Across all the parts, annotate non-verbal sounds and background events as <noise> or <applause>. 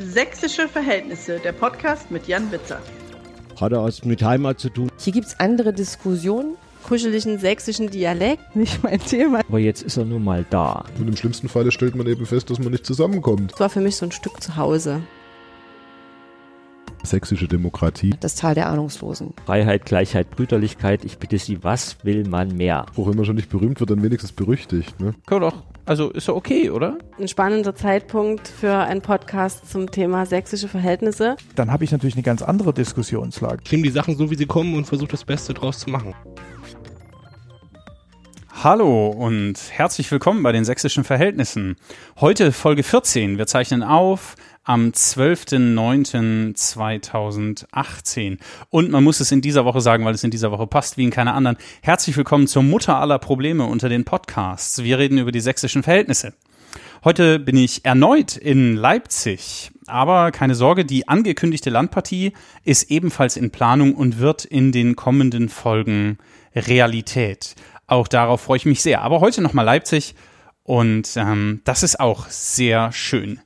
Sächsische Verhältnisse, der Podcast mit Jan Witzer. Hat er was mit Heimat zu tun? Hier gibt es andere Diskussionen. Kuscheligen sächsischen Dialekt, <laughs> nicht mein Thema. Aber jetzt ist er nun mal da. Und im schlimmsten Falle stellt man eben fest, dass man nicht zusammenkommt. Das war für mich so ein Stück zu Hause. Sächsische Demokratie. Das Tal der Ahnungslosen. Freiheit, Gleichheit, Brüderlichkeit. Ich bitte Sie, was will man mehr? Auch wenn man schon nicht berühmt wird, dann wenigstens berüchtigt. Ne? Kann doch, also ist ja okay, oder? Ein spannender Zeitpunkt für einen Podcast zum Thema sächsische Verhältnisse. Dann habe ich natürlich eine ganz andere Diskussionslage. Ich nehme die Sachen so, wie sie kommen und versuche das Beste draus zu machen. Hallo und herzlich willkommen bei den sächsischen Verhältnissen. Heute Folge 14. Wir zeichnen auf am 12.09.2018. Und man muss es in dieser Woche sagen, weil es in dieser Woche passt wie in keiner anderen. Herzlich willkommen zur Mutter aller Probleme unter den Podcasts. Wir reden über die sächsischen Verhältnisse. Heute bin ich erneut in Leipzig. Aber keine Sorge, die angekündigte Landpartie ist ebenfalls in Planung und wird in den kommenden Folgen Realität. Auch darauf freue ich mich sehr. Aber heute nochmal Leipzig und ähm, das ist auch sehr schön.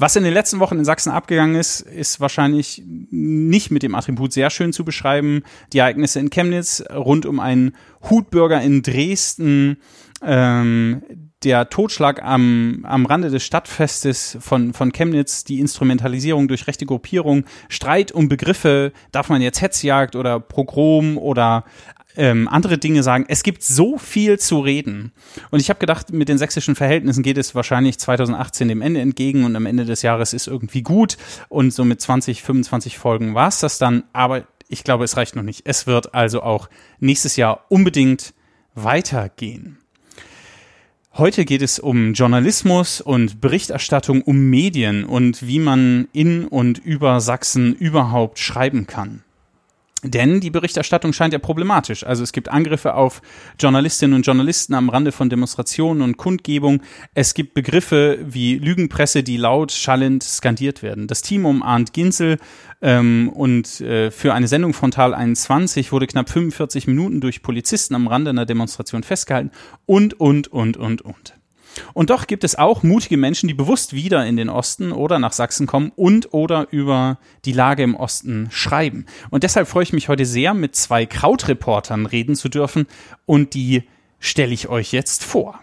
Was in den letzten Wochen in Sachsen abgegangen ist, ist wahrscheinlich nicht mit dem Attribut sehr schön zu beschreiben. Die Ereignisse in Chemnitz rund um einen Hutbürger in Dresden, ähm, der Totschlag am, am Rande des Stadtfestes von, von Chemnitz, die Instrumentalisierung durch rechte Gruppierung, Streit um Begriffe, darf man jetzt Hetzjagd oder Pogrom oder ähm, andere Dinge sagen. Es gibt so viel zu reden. Und ich habe gedacht, mit den sächsischen Verhältnissen geht es wahrscheinlich 2018 dem Ende entgegen und am Ende des Jahres ist irgendwie gut. Und so mit 20, 25 Folgen war es das dann. Aber ich glaube, es reicht noch nicht. Es wird also auch nächstes Jahr unbedingt weitergehen. Heute geht es um Journalismus und Berichterstattung um Medien und wie man in und über Sachsen überhaupt schreiben kann. Denn die Berichterstattung scheint ja problematisch. Also es gibt Angriffe auf Journalistinnen und Journalisten am Rande von Demonstrationen und Kundgebung. Es gibt Begriffe wie Lügenpresse, die laut schallend skandiert werden. Das Team um Arndt Ginzel ähm, und äh, für eine Sendung Frontal 21 wurde knapp 45 Minuten durch Polizisten am Rande einer Demonstration festgehalten und, und, und, und, und. Und doch gibt es auch mutige Menschen, die bewusst wieder in den Osten oder nach Sachsen kommen und oder über die Lage im Osten schreiben. Und deshalb freue ich mich heute sehr, mit zwei Krautreportern reden zu dürfen und die stelle ich euch jetzt vor.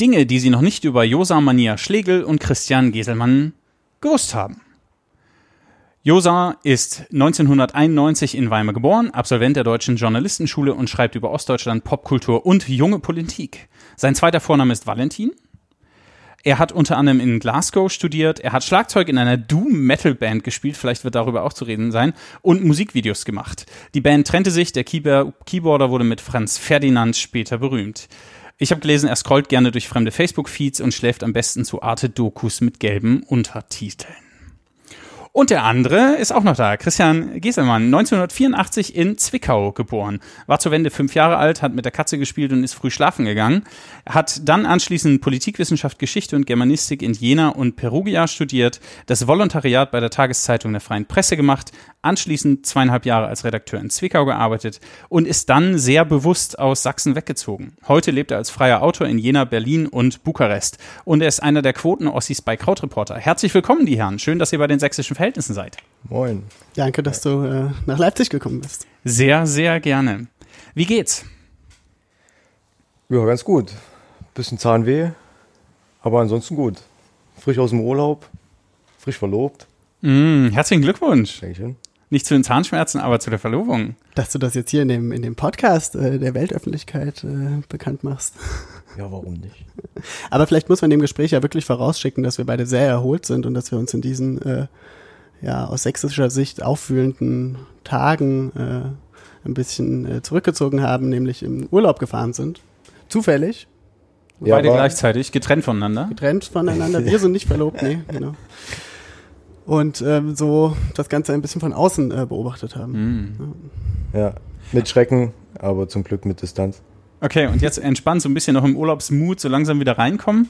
Dinge, die Sie noch nicht über Josa Mania Schlegel und Christian Geselmann gewusst haben. Josa ist 1991 in Weimar geboren, Absolvent der Deutschen Journalistenschule und schreibt über Ostdeutschland, Popkultur und junge Politik. Sein zweiter Vorname ist Valentin. Er hat unter anderem in Glasgow studiert, er hat Schlagzeug in einer Doom-Metal-Band gespielt, vielleicht wird darüber auch zu reden sein, und Musikvideos gemacht. Die Band trennte sich, der Keyboarder wurde mit Franz Ferdinand später berühmt. Ich habe gelesen, er scrollt gerne durch fremde Facebook-Feeds und schläft am besten zu Arte-Dokus mit gelben Untertiteln. Und der andere ist auch noch da, Christian Gieselmann, 1984 in Zwickau geboren. War zur Wende fünf Jahre alt, hat mit der Katze gespielt und ist früh schlafen gegangen. Hat dann anschließend Politikwissenschaft, Geschichte und Germanistik in Jena und Perugia studiert, das Volontariat bei der Tageszeitung der Freien Presse gemacht, anschließend zweieinhalb Jahre als Redakteur in Zwickau gearbeitet und ist dann sehr bewusst aus Sachsen weggezogen. Heute lebt er als freier Autor in Jena, Berlin und Bukarest. Und er ist einer der Quoten-Ossis bei Krautreporter. Herzlich willkommen, die Herren. Schön, dass ihr bei den sächsischen Verhältnissen seid. Moin. Danke, dass du äh, nach Leipzig gekommen bist. Sehr, sehr gerne. Wie geht's? Ja, ganz gut. Bisschen Zahnweh, aber ansonsten gut. Frisch aus dem Urlaub, frisch verlobt. Mm, herzlichen Glückwunsch. Dankeschön. Nicht zu den Zahnschmerzen, aber zu der Verlobung. Dass du das jetzt hier in dem, in dem Podcast äh, der Weltöffentlichkeit äh, bekannt machst. <laughs> Ja, warum nicht? Aber vielleicht muss man dem Gespräch ja wirklich vorausschicken, dass wir beide sehr erholt sind und dass wir uns in diesen äh, ja aus sächsischer Sicht auffühlenden Tagen äh, ein bisschen äh, zurückgezogen haben, nämlich im Urlaub gefahren sind. Zufällig. Ja, Beide gleichzeitig, getrennt voneinander. Getrennt voneinander. Wir sind nicht verlobt, nee, <laughs> genau. Und ähm, so das Ganze ein bisschen von außen äh, beobachtet haben. Mm. Ja, mit Schrecken, aber zum Glück mit Distanz. Okay, und jetzt entspannt so ein bisschen noch im Urlaubsmut so langsam wieder reinkommen.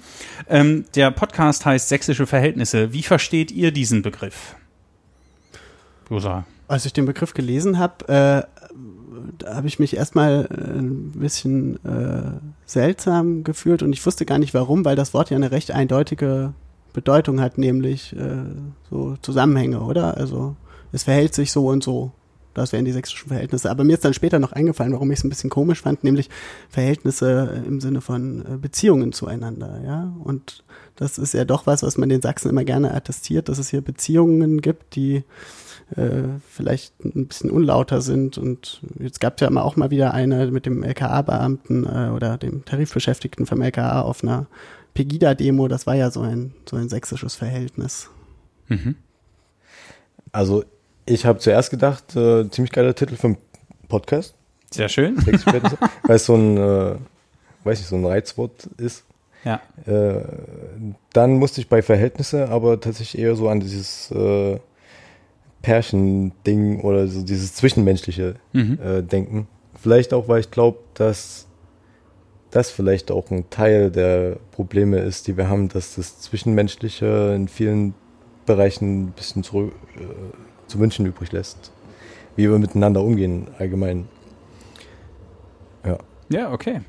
Ähm, der Podcast heißt Sächsische Verhältnisse. Wie versteht ihr diesen Begriff? Rosa. Als ich den Begriff gelesen habe, äh, habe ich mich erstmal äh, ein bisschen äh, seltsam gefühlt und ich wusste gar nicht warum, weil das Wort ja eine recht eindeutige Bedeutung hat, nämlich äh, so Zusammenhänge, oder? Also es verhält sich so und so. Das wären die sächsischen Verhältnisse. Aber mir ist dann später noch eingefallen, warum ich es ein bisschen komisch fand, nämlich Verhältnisse im Sinne von äh, Beziehungen zueinander, ja. Und das ist ja doch was, was man den Sachsen immer gerne attestiert, dass es hier Beziehungen gibt, die äh, vielleicht ein bisschen unlauter sind. Und jetzt gab es ja immer auch mal wieder eine mit dem LKA-Beamten äh, oder dem Tarifbeschäftigten vom LKA auf einer Pegida-Demo. Das war ja so ein, so ein sächsisches Verhältnis. Mhm. Also ich habe zuerst gedacht, äh, ziemlich geiler Titel für einen Podcast. Sehr schön. <laughs> weil es so ein, äh, weiß ich, so ein Reizwort ist. Ja. Äh, dann musste ich bei Verhältnisse aber tatsächlich eher so an dieses äh, Pärchen-Ding oder so dieses Zwischenmenschliche Mhm. äh, denken. Vielleicht auch, weil ich glaube, dass das vielleicht auch ein Teil der Probleme ist, die wir haben, dass das Zwischenmenschliche in vielen Bereichen ein bisschen zurück, äh, zu wünschen übrig lässt. Wie wir miteinander umgehen allgemein. Ja. Ja, okay.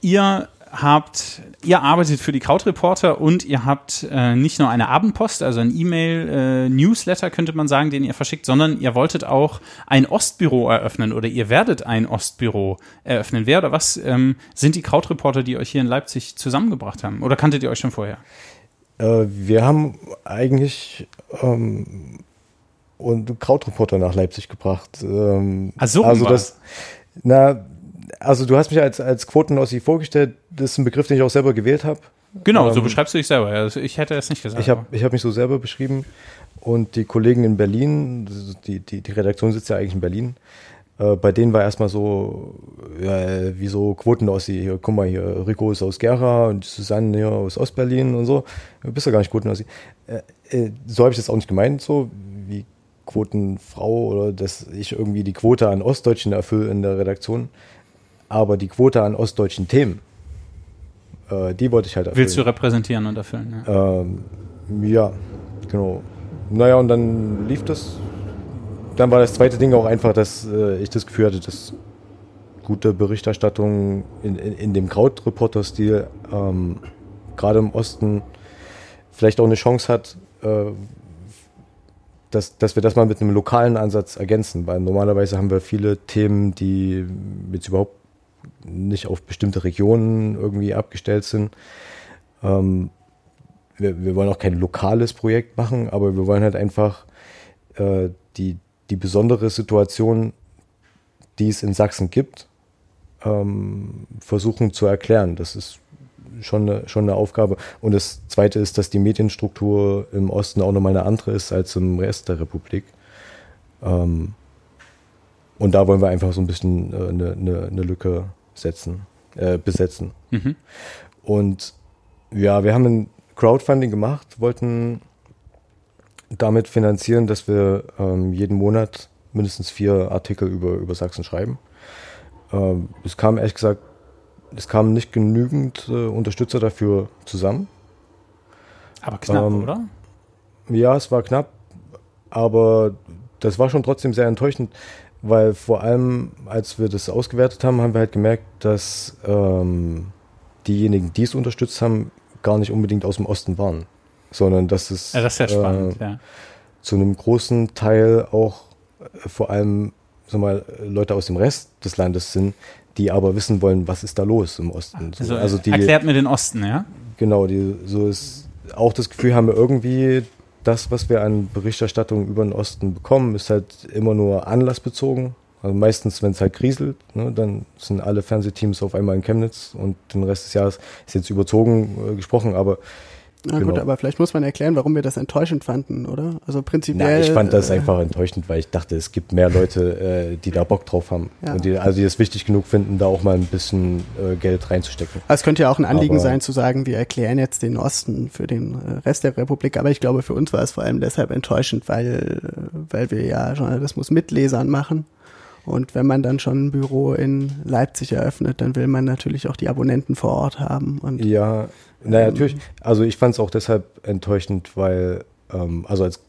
Ihr habt, ihr arbeitet für die Krautreporter und ihr habt äh, nicht nur eine Abendpost, also ein E-Mail-Newsletter könnte man sagen, den ihr verschickt, sondern ihr wolltet auch ein Ostbüro eröffnen oder ihr werdet ein Ostbüro eröffnen. Wer oder was ähm, sind die Krautreporter, die euch hier in Leipzig zusammengebracht haben? Oder kanntet ihr euch schon vorher? Äh, wir haben eigentlich ähm, und Krautreporter nach Leipzig gebracht. Ähm, Ach, so also das, na, also du hast mich als, als Quotenossi vorgestellt, das ist ein Begriff, den ich auch selber gewählt habe. Genau, so Ähm, beschreibst du dich selber. Also ich hätte das nicht gesagt. Ich habe ich hab mich so selber beschrieben und die Kollegen in Berlin, die, die, die Redaktion sitzt ja eigentlich in Berlin, äh, bei denen war erstmal so, ja, wie so Quotenossi, hier, guck mal hier, Rico ist aus Gera und Susanne hier aus Ostberlin und so, du bist ja gar nicht Quotenossi. Äh, äh, so habe ich das auch nicht gemeint, so wie Quotenfrau oder dass ich irgendwie die Quote an Ostdeutschen erfülle in der Redaktion, aber die Quote an ostdeutschen Themen, äh, die wollte ich halt erfüllen. Willst du repräsentieren und erfüllen? Ja. Ähm, ja, genau. Naja, und dann lief das. Dann war das zweite Ding auch einfach, dass äh, ich das Gefühl hatte, dass gute Berichterstattung in, in, in dem Krautreporter-Stil ähm, gerade im Osten vielleicht auch eine Chance hat, äh, dass, dass wir das mal mit einem lokalen Ansatz ergänzen, weil normalerweise haben wir viele Themen, die jetzt überhaupt nicht auf bestimmte Regionen irgendwie abgestellt sind. Ähm, wir, wir wollen auch kein lokales Projekt machen, aber wir wollen halt einfach äh, die, die besondere Situation, die es in Sachsen gibt, ähm, versuchen zu erklären. Das ist schon eine, schon eine Aufgabe. Und das Zweite ist, dass die Medienstruktur im Osten auch nochmal eine andere ist als im Rest der Republik. Ähm, und da wollen wir einfach so ein bisschen äh, eine, eine, eine Lücke setzen, äh, besetzen. Mhm. Und ja, wir haben ein Crowdfunding gemacht, wollten damit finanzieren, dass wir ähm, jeden Monat mindestens vier Artikel über, über Sachsen schreiben. Ähm, es kam ehrlich gesagt, es kamen nicht genügend äh, Unterstützer dafür zusammen. Aber knapp, Ähm, oder? Ja, es war knapp, aber das war schon trotzdem sehr enttäuschend, weil vor allem, als wir das ausgewertet haben, haben wir halt gemerkt, dass ähm, diejenigen, die es unterstützt haben, gar nicht unbedingt aus dem Osten waren, sondern dass es Ja, das ja spannend, äh, ja. zu einem großen Teil auch äh, vor allem sag mal, Leute aus dem Rest des Landes sind, die aber wissen wollen, was ist da los im Osten. So, Also, also die, erklärt mir den Osten, ja? Genau, die so ist auch das Gefühl haben wir irgendwie, das, was wir an Berichterstattung über den Osten bekommen, ist halt immer nur anlassbezogen. Also meistens, wenn es halt kriselt, ne, dann sind alle Fernsehteams auf einmal in Chemnitz und den Rest des Jahres ist jetzt überzogen äh, gesprochen, aber Na gut, Genau. aber vielleicht muss man erklären, warum wir das enttäuschend fanden, oder? Also prinzipiell. Na, ich fand das äh, einfach enttäuschend, weil ich dachte, es gibt mehr Leute, äh, die da Bock drauf haben. Ja. Und die, also die es wichtig genug finden, da auch mal ein bisschen äh, Geld reinzustecken. Also es könnte ja auch ein Anliegen Aber- sein, zu sagen, wir erklären jetzt den Osten für den äh, Rest der Republik. Aber ich glaube, für uns war es vor allem deshalb enttäuschend, weil, äh, weil wir ja Journalismus mit Lesern machen. Und wenn man dann schon ein Büro in Leipzig eröffnet, dann will man natürlich auch die Abonnenten vor Ort haben. Und Ja, naja, natürlich. Also ich fand es auch deshalb enttäuschend, weil, ähm, also als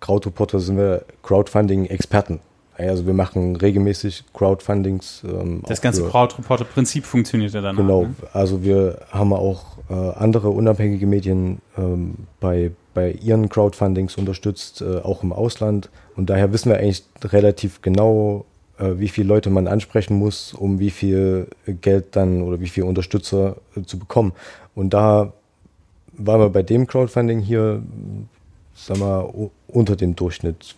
Krautreporter sind wir Crowdfunding-Experten Also wir machen regelmäßig Crowdfundings. Ähm, Das ganze Crowdreporter-Prinzip funktioniert ja dann. Genau, Ne? also wir haben auch äh, andere unabhängige Medien ähm, bei, bei ihren Crowdfundings unterstützt, äh, auch im Ausland. Und daher wissen wir eigentlich relativ genau, wie viele Leute man ansprechen muss, um wie viel Geld dann oder wie viel Unterstützer äh, zu bekommen. Und da waren wir bei dem Crowdfunding hier, sagen wir, u- unter dem Durchschnitt,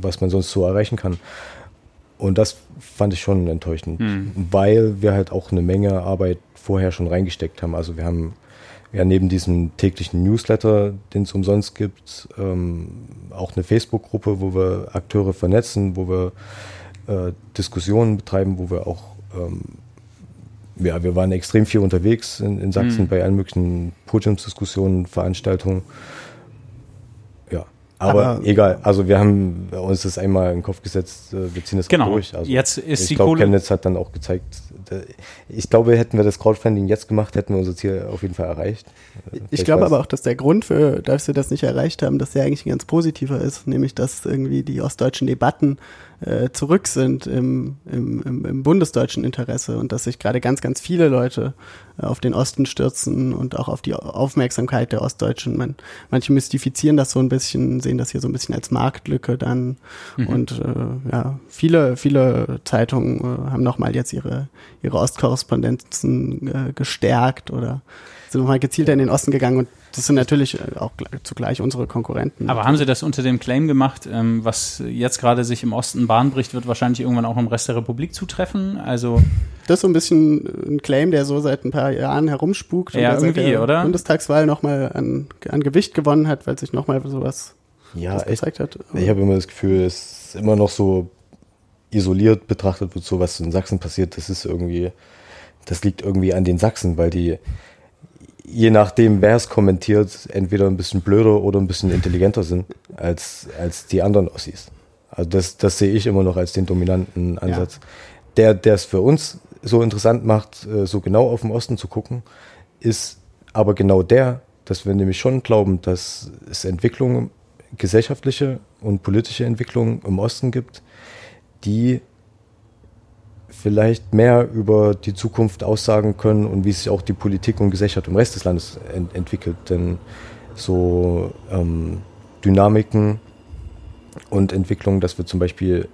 was man sonst so erreichen kann. Und das fand ich schon enttäuschend, Hm. weil wir halt auch eine Menge Arbeit vorher schon reingesteckt haben. Also wir haben ja neben diesem täglichen Newsletter, den es umsonst gibt, ähm, auch eine Facebook-Gruppe, wo wir Akteure vernetzen, wo wir äh, Diskussionen betreiben, wo wir auch, ähm, ja, wir waren extrem viel unterwegs in, in Sachsen Mhm. bei allen möglichen Podiumsdiskussionen, Veranstaltungen. Ja, aber, Aber- egal. Also wir haben uns das einmal in den Kopf gesetzt, äh, wir ziehen das Genau. durch. Also Jetzt ist ich die glaube, Chemnitz hat dann auch gezeigt, ich glaube, hätten wir das Crowdfunding jetzt gemacht, hätten wir unser Ziel auf jeden Fall erreicht. Ich vielleicht glaube aber auch, dass der Grund für, dass wir das nicht erreicht haben, dass der eigentlich ein ganz positiver ist, nämlich dass irgendwie die ostdeutschen Debatten äh, zurück sind im, im, im, im bundesdeutschen Interesse und dass sich gerade ganz, ganz viele Leute äh, auf den Osten stürzen und auch auf die Aufmerksamkeit der Ostdeutschen. Man, manche mystifizieren das so ein bisschen, sehen das hier so ein bisschen als Marktlücke dann Mhm. und äh, ja, viele, viele Zeitungen äh, haben nochmal jetzt ihre, ihre Ostkorrespondenzen äh, gestärkt oder sind nochmal gezielter in den Osten gegangen und das sind natürlich äh, auch gl- zugleich unsere Konkurrenten. Aber haben Sie das unter dem Claim gemacht, ähm, was jetzt gerade sich im Osten Bahn bricht, wird wahrscheinlich irgendwann auch im Rest der Republik zutreffen? Also das ist so ein bisschen ein Claim, der so seit ein paar Jahren herumspukt und Ja, der seit irgendwie, der oder? Bundestagswahl nochmal an, an Gewicht gewonnen hat, weil sich nochmal sowas ja, echt. gezeigt hat. Ich habe immer das Gefühl, es ist immer noch so isoliert betrachtet wird, so was in Sachsen passiert, das ist irgendwie, das liegt irgendwie an den Sachsen, weil die, je nachdem, wer es kommentiert, entweder ein bisschen blöder oder ein bisschen intelligenter sind als, als die anderen Ossis. Also das, das sehe ich immer noch als den dominanten Ansatz. Der, der es für uns so interessant macht, äh, so genau auf den Osten zu gucken, ist aber genau der, dass wir nämlich schon glauben, dass es Entwicklungen, gesellschaftliche und politische Entwicklungen im Osten gibt, die vielleicht mehr über die Zukunft aussagen können und wie sich auch die Politik und Gesellschaft im Rest des Landes ent entwickelt. Denn so ähm, Dynamiken und Entwicklungen, dass wir zum Beispiel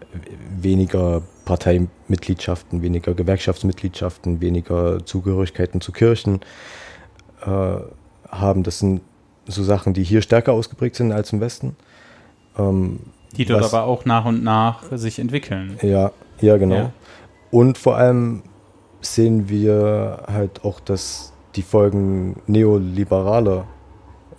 weniger Parteimitgliedschaften, weniger Gewerkschaftsmitgliedschaften, weniger Zugehörigkeiten zu Kirchen äh, haben, das sind so Sachen, die hier stärker ausgeprägt sind als im Westen. Ähm, die dort was- aber auch nach und nach sich entwickeln. ja, ja, genau. Ja. Und vor allem sehen wir halt auch, dass die Folgen neoliberaler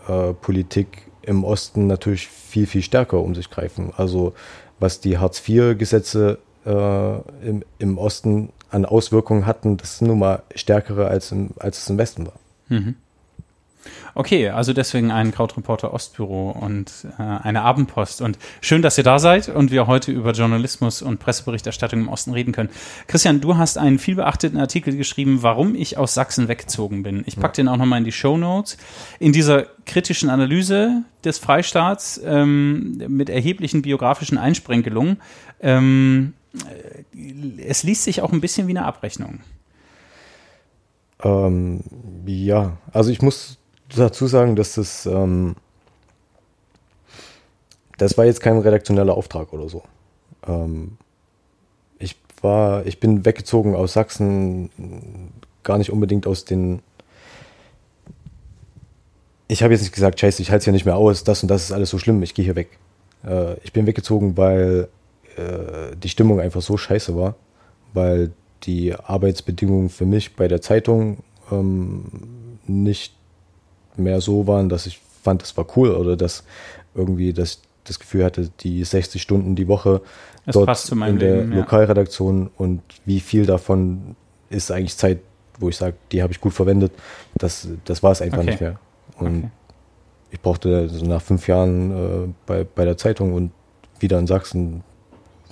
äh, Politik im Osten natürlich viel, viel stärker um sich greifen. Also was die Hartz-IV-Gesetze äh, im, im Osten an Auswirkungen hatten, das sind nun mal stärkere als, im, als es im Westen war. Mhm. Okay, also deswegen ein Krautreporter Ostbüro und äh, eine Abendpost. Und schön, dass ihr da seid und wir heute über Journalismus und Presseberichterstattung im Osten reden können. Christian, du hast einen vielbeachteten Artikel geschrieben, warum ich aus Sachsen weggezogen bin. Ich packe den auch nochmal in die Show Notes. In dieser kritischen Analyse des Freistaats ähm, mit erheblichen biografischen Einsprengelungen. Ähm, äh, es liest sich auch ein bisschen wie eine Abrechnung. Ähm, ja, also ich muss dazu sagen, dass das, ähm, das war jetzt kein redaktioneller Auftrag oder so. Ähm, ich war, ich bin weggezogen aus Sachsen, gar nicht unbedingt aus den. Ich habe jetzt nicht gesagt, scheiße, ich halte es hier nicht mehr aus, das und das ist alles so schlimm, ich gehe hier weg. Äh, ich bin weggezogen, weil äh, die Stimmung einfach so scheiße war, weil die Arbeitsbedingungen für mich bei der Zeitung ähm, nicht mehr so waren, dass ich fand, das war cool oder dass irgendwie das, das Gefühl hatte, die 60 Stunden die Woche Das dort in der Leben, ja. Lokalredaktion und wie viel davon ist eigentlich Zeit, wo ich sage, die habe ich gut verwendet, das, das war es einfach Okay. nicht mehr. Und Okay. ich brauchte so nach fünf Jahren äh, bei, bei der Zeitung und wieder in Sachsen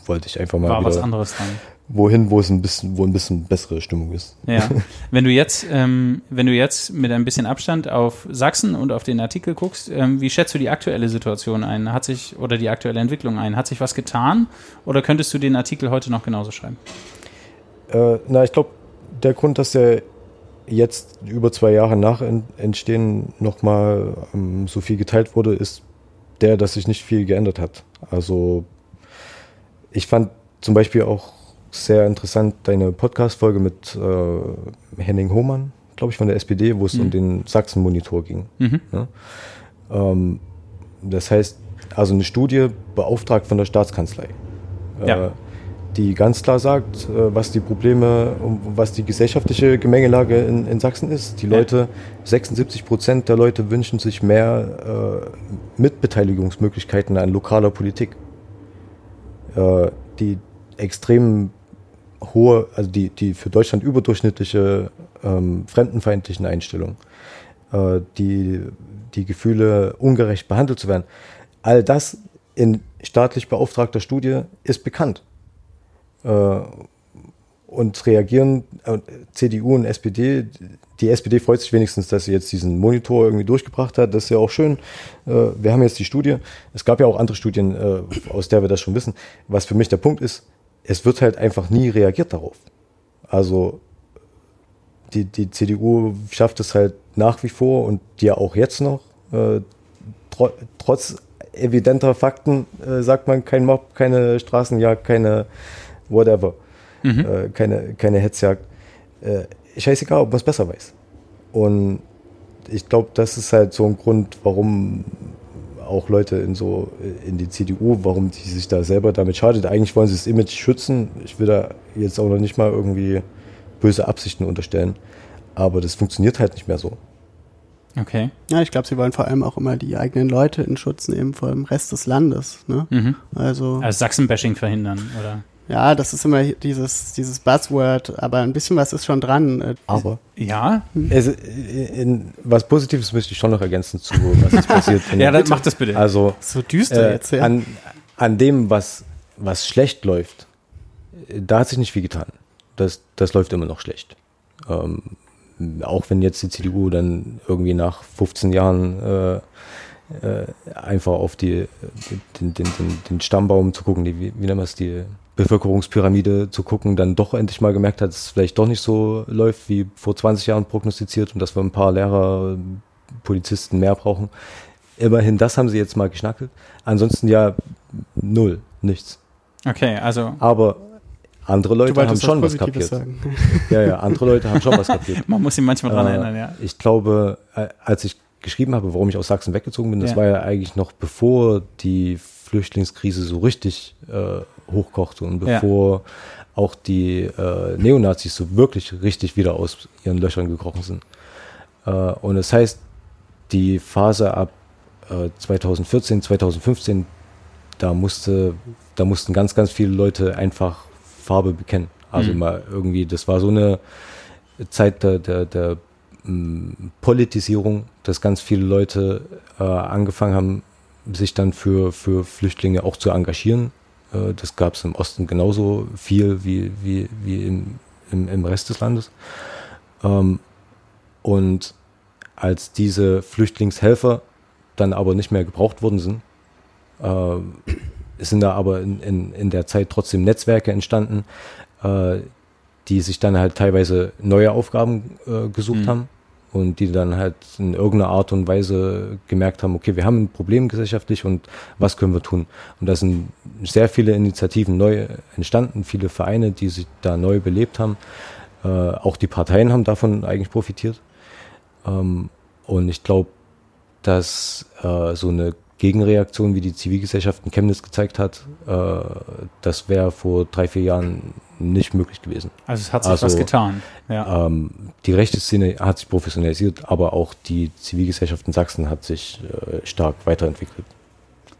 wollte ich einfach mal War wieder was anderes dann. Wohin, wo es ein bisschen, wo ein bisschen bessere Stimmung ist. Ja. <laughs> Wenn du jetzt, ähm, wenn du jetzt mit ein bisschen Abstand auf Sachsen und auf den Artikel guckst, ähm, wie schätzt du die aktuelle Situation ein? Hat sich oder die aktuelle Entwicklung ein? Hat sich was getan? Oder könntest du den Artikel heute noch genauso schreiben? Äh, na, ich glaube, der Grund, dass er jetzt über zwei Jahre nach Entstehen nochmal ähm, so viel geteilt wurde, ist der, dass sich nicht viel geändert hat. Also ich fand zum Beispiel auch sehr interessant deine Podcast-Folge mit äh, Henning Hohmann, glaube ich, von der SPD, wo es mhm. um den Sachsen-Monitor ging. Mhm. Ja? Ähm, das heißt, also eine Studie beauftragt von der Staatskanzlei. Ja. Äh, die ganz klar sagt, äh, was die Probleme, was die gesellschaftliche Gemengelage in, in Sachsen ist. Die Leute, 76 Prozent der Leute wünschen sich mehr äh, Mitbeteiligungsmöglichkeiten an lokaler Politik. Äh, die extrem hohe, also die, die für Deutschland überdurchschnittliche ähm, fremdenfeindlichen Einstellungen, äh, die, die Gefühle, ungerecht behandelt zu werden, all das in staatlich beauftragter Studie ist bekannt. Äh, und reagieren äh, CDU und SPD. Die SPD freut sich wenigstens, dass sie jetzt diesen Monitor irgendwie durchgebracht hat. Das ist ja auch schön. Äh, wir haben jetzt die Studie. Es gab ja auch andere Studien, aus der wir das schon wissen. Was für mich der Punkt ist, es wird halt einfach nie reagiert darauf. Also die, die CDU schafft es halt nach wie vor und ja auch jetzt noch, tr trotz evidenter Fakten, sagt man, kein Mob, keine Straßenjagd, keine whatever. Mhm. Äh, keine, keine Hetzjagd. Äh, scheißegal, ob man es besser weiß. Und ich glaube, das ist halt so ein Grund, warum auch Leute in so in die CDU, warum die sich da selber damit schadet. Eigentlich wollen sie das Image schützen. Ich will da jetzt auch noch nicht mal irgendwie böse Absichten unterstellen. Aber das funktioniert halt nicht mehr so. Okay. Ja, ich glaube, sie wollen vor allem auch immer die eigenen Leute in Schutz nehmen vor dem Rest des Landes. Ne? Mhm. Also, also Sachsen-Bashing verhindern, oder? Ja, das ist immer dieses, dieses Buzzword, aber ein bisschen was ist schon dran. Aber. Ja. Also, in, was Positives möchte ich schon noch ergänzen zu, was ist passiert. <laughs> ja, dann mach das bitte. Also. So düster äh, jetzt, ja. An, an dem, was, was schlecht läuft, da hat sich nicht viel getan. Das, das läuft immer noch schlecht. Ähm, auch wenn jetzt die CDU dann irgendwie nach 15 Jahren äh, äh, einfach auf die, den, den, den, den Stammbaum zu gucken, die, wie, wie nennt man es, die Bevölkerungspyramide zu gucken, dann doch endlich mal gemerkt hat, dass es vielleicht doch nicht so läuft wie vor 20 Jahren prognostiziert und dass wir ein paar Lehrer, Polizisten mehr brauchen. Immerhin, das haben sie jetzt mal geschnackelt. Ansonsten ja null, nichts. Okay, also. Aber andere Leute haben schon was kapiert. Sagen. <laughs> Ja, ja, andere Leute haben schon was kapiert. Man muss ihn manchmal dran äh, erinnern, ja. Ich glaube, äh, als ich geschrieben habe, warum ich aus Sachsen weggezogen bin, das ja. war ja eigentlich noch bevor die Flüchtlingskrise so richtig äh, hochkochte und bevor ja. auch die äh, Neonazis so wirklich richtig wieder aus ihren Löchern gekrochen sind. Äh, und das heißt, die Phase ab 2014, äh, 2015, da musste, da mussten ganz, ganz viele Leute einfach Farbe bekennen. Also mhm. mal irgendwie, das war so eine Zeit der, der, der mm, Politisierung, dass ganz viele Leute äh, angefangen haben, sich dann für, für Flüchtlinge auch zu engagieren das gab es im Osten genauso viel wie, wie, wie im, im, im Rest des Landes. Ähm, und als diese Flüchtlingshelfer dann aber nicht mehr gebraucht worden sind, äh, sind da aber in, in, in der Zeit trotzdem Netzwerke entstanden, äh, die sich dann halt teilweise neue Aufgaben äh, gesucht mhm. haben und die dann halt in irgendeiner Art und Weise gemerkt haben, okay, wir haben ein Problem gesellschaftlich und was können wir tun? Und da sind sehr viele Initiativen neu entstanden, viele Vereine, die sich da neu belebt haben. Äh, auch die Parteien haben davon eigentlich profitiert. Ähm, und ich glaube, dass äh, so eine Gegenreaktion, wie die Zivilgesellschaft in Chemnitz gezeigt hat, äh, das wäre vor drei, vier Jahren nicht möglich gewesen. Also es hat sich also, was getan. Ja. Ähm, die rechte Szene hat sich professionalisiert, aber auch die Zivilgesellschaft in Sachsen hat sich äh, stark weiterentwickelt.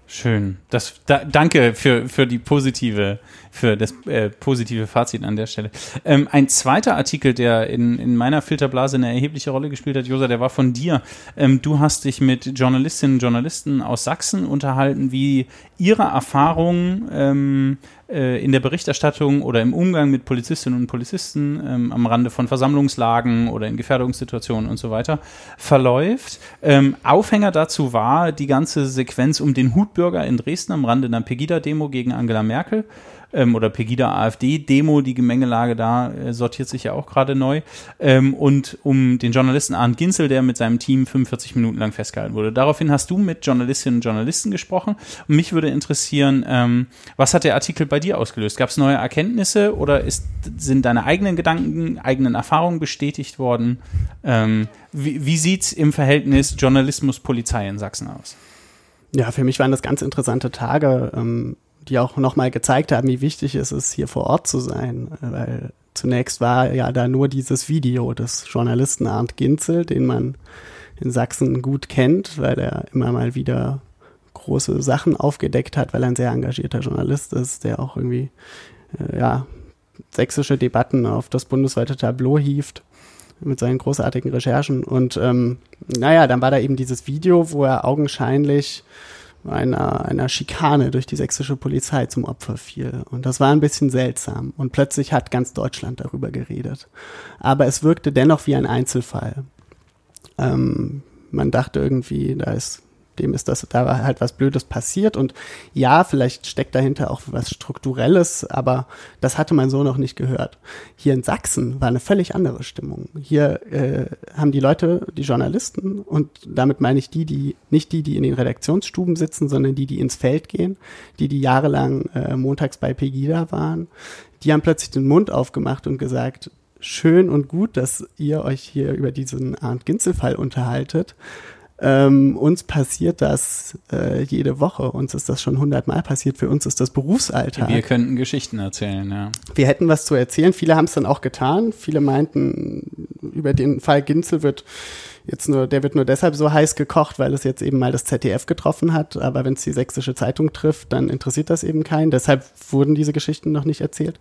Schön. Das, da, danke für, für die positive, für das äh, positive Fazit an der Stelle. Ähm, ein zweiter Artikel, der in, in meiner Filterblase eine erhebliche Rolle gespielt hat, Josa, der war von dir. Ähm, du hast dich mit Journalistinnen und Journalisten aus Sachsen unterhalten, wie ihre Erfahrungen ähm, äh, in der Berichterstattung oder im Umgang mit Polizistinnen und Polizisten ähm, am Rande von Versammlungslagen oder in Gefährdungssituationen und so weiter verläuft. Ähm, Aufhänger dazu war die ganze Sequenz um den Hutbürger in Dresden am Rande einer Pegida-Demo gegen Angela Merkel ähm, oder Pegida-AfD-Demo, die Gemengelage da äh, sortiert sich ja auch gerade neu. Ähm, und um den Journalisten Arndt Ginzel, der mit seinem Team 45 Minuten lang festgehalten wurde. Daraufhin hast du mit Journalistinnen und Journalisten gesprochen. Und mich würde interessieren, ähm, was hat der Artikel bei dir ausgelöst? Gab es neue Erkenntnisse oder ist, sind deine eigenen Gedanken, eigenen Erfahrungen bestätigt worden? Ähm, wie wie sieht es im Verhältnis Journalismus-Polizei in Sachsen aus? Ja, für mich waren das ganz interessante Tage. Ähm, die auch nochmal gezeigt haben, wie wichtig es ist, hier vor Ort zu sein. Weil zunächst war ja da nur dieses Video des Journalisten Arndt Ginzel, den man in Sachsen gut kennt, weil er immer mal wieder große Sachen aufgedeckt hat, weil er ein sehr engagierter Journalist ist, der auch irgendwie, äh, ja, sächsische Debatten auf das bundesweite Tableau hieft mit seinen großartigen Recherchen. Und ähm, naja, dann war da eben dieses Video, wo er augenscheinlich einer, einer Schikane durch die sächsische Polizei zum Opfer fiel. Und das war ein bisschen seltsam. Und plötzlich hat ganz Deutschland darüber geredet. Aber es wirkte dennoch wie ein Einzelfall. Ähm, man dachte irgendwie, da ist dem ist das, da halt was Blödes passiert und ja, vielleicht steckt dahinter auch was Strukturelles, aber das hatte man so noch nicht gehört. Hier in Sachsen war eine völlig andere Stimmung. Hier äh, haben die Leute, die Journalisten und damit meine ich die, die nicht die, die in den Redaktionsstuben sitzen, sondern die, die ins Feld gehen, die, die jahrelang äh, montags bei Pegida waren, die haben plötzlich den Mund aufgemacht und gesagt, schön und gut, dass ihr euch hier über diesen Arndt-Ginzel-Fall unterhaltet. Ähm, uns passiert das äh, jede Woche. Uns ist das schon hundertmal passiert. Für uns ist das Berufsalltag. Wir könnten Geschichten erzählen, ja. Wir hätten was zu erzählen. Viele haben es dann auch getan. Viele meinten, über den Fall Ginzel wird jetzt nur, der wird nur deshalb so heiß gekocht, weil es jetzt eben mal das ZDF getroffen hat. Aber wenn es die sächsische Zeitung trifft, dann interessiert das eben keinen. Deshalb wurden diese Geschichten noch nicht erzählt.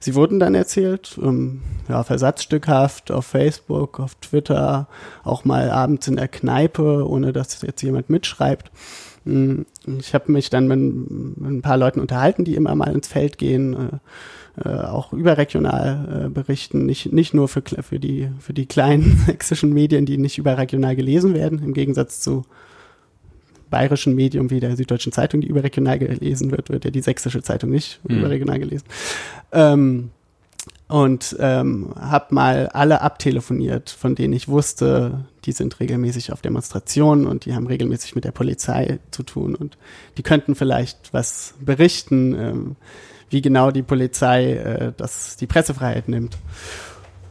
Sie wurden dann erzählt, ähm, ja, versatzstückhaft auf Facebook, auf Twitter, auch mal abends in der Kneipe, ohne dass jetzt jemand mitschreibt. Hm, ich habe mich dann mit, mit, ein paar Leuten unterhalten, die immer mal ins Feld gehen. Äh, auch überregional äh, berichten, nicht, nicht nur für, für, die, für die kleinen <laughs> sächsischen Medien, die nicht überregional gelesen werden, im Gegensatz zu bayerischen Medium wie der Süddeutschen Zeitung, die überregional gelesen wird, wird ja die sächsische Zeitung nicht mhm. überregional gelesen. Ähm, und ähm, habe mal alle abtelefoniert, von denen ich wusste, die sind regelmäßig auf Demonstrationen und die haben regelmäßig mit der Polizei zu tun und die könnten vielleicht was berichten. Ähm, wie genau die Polizei äh, das, die Pressefreiheit nimmt.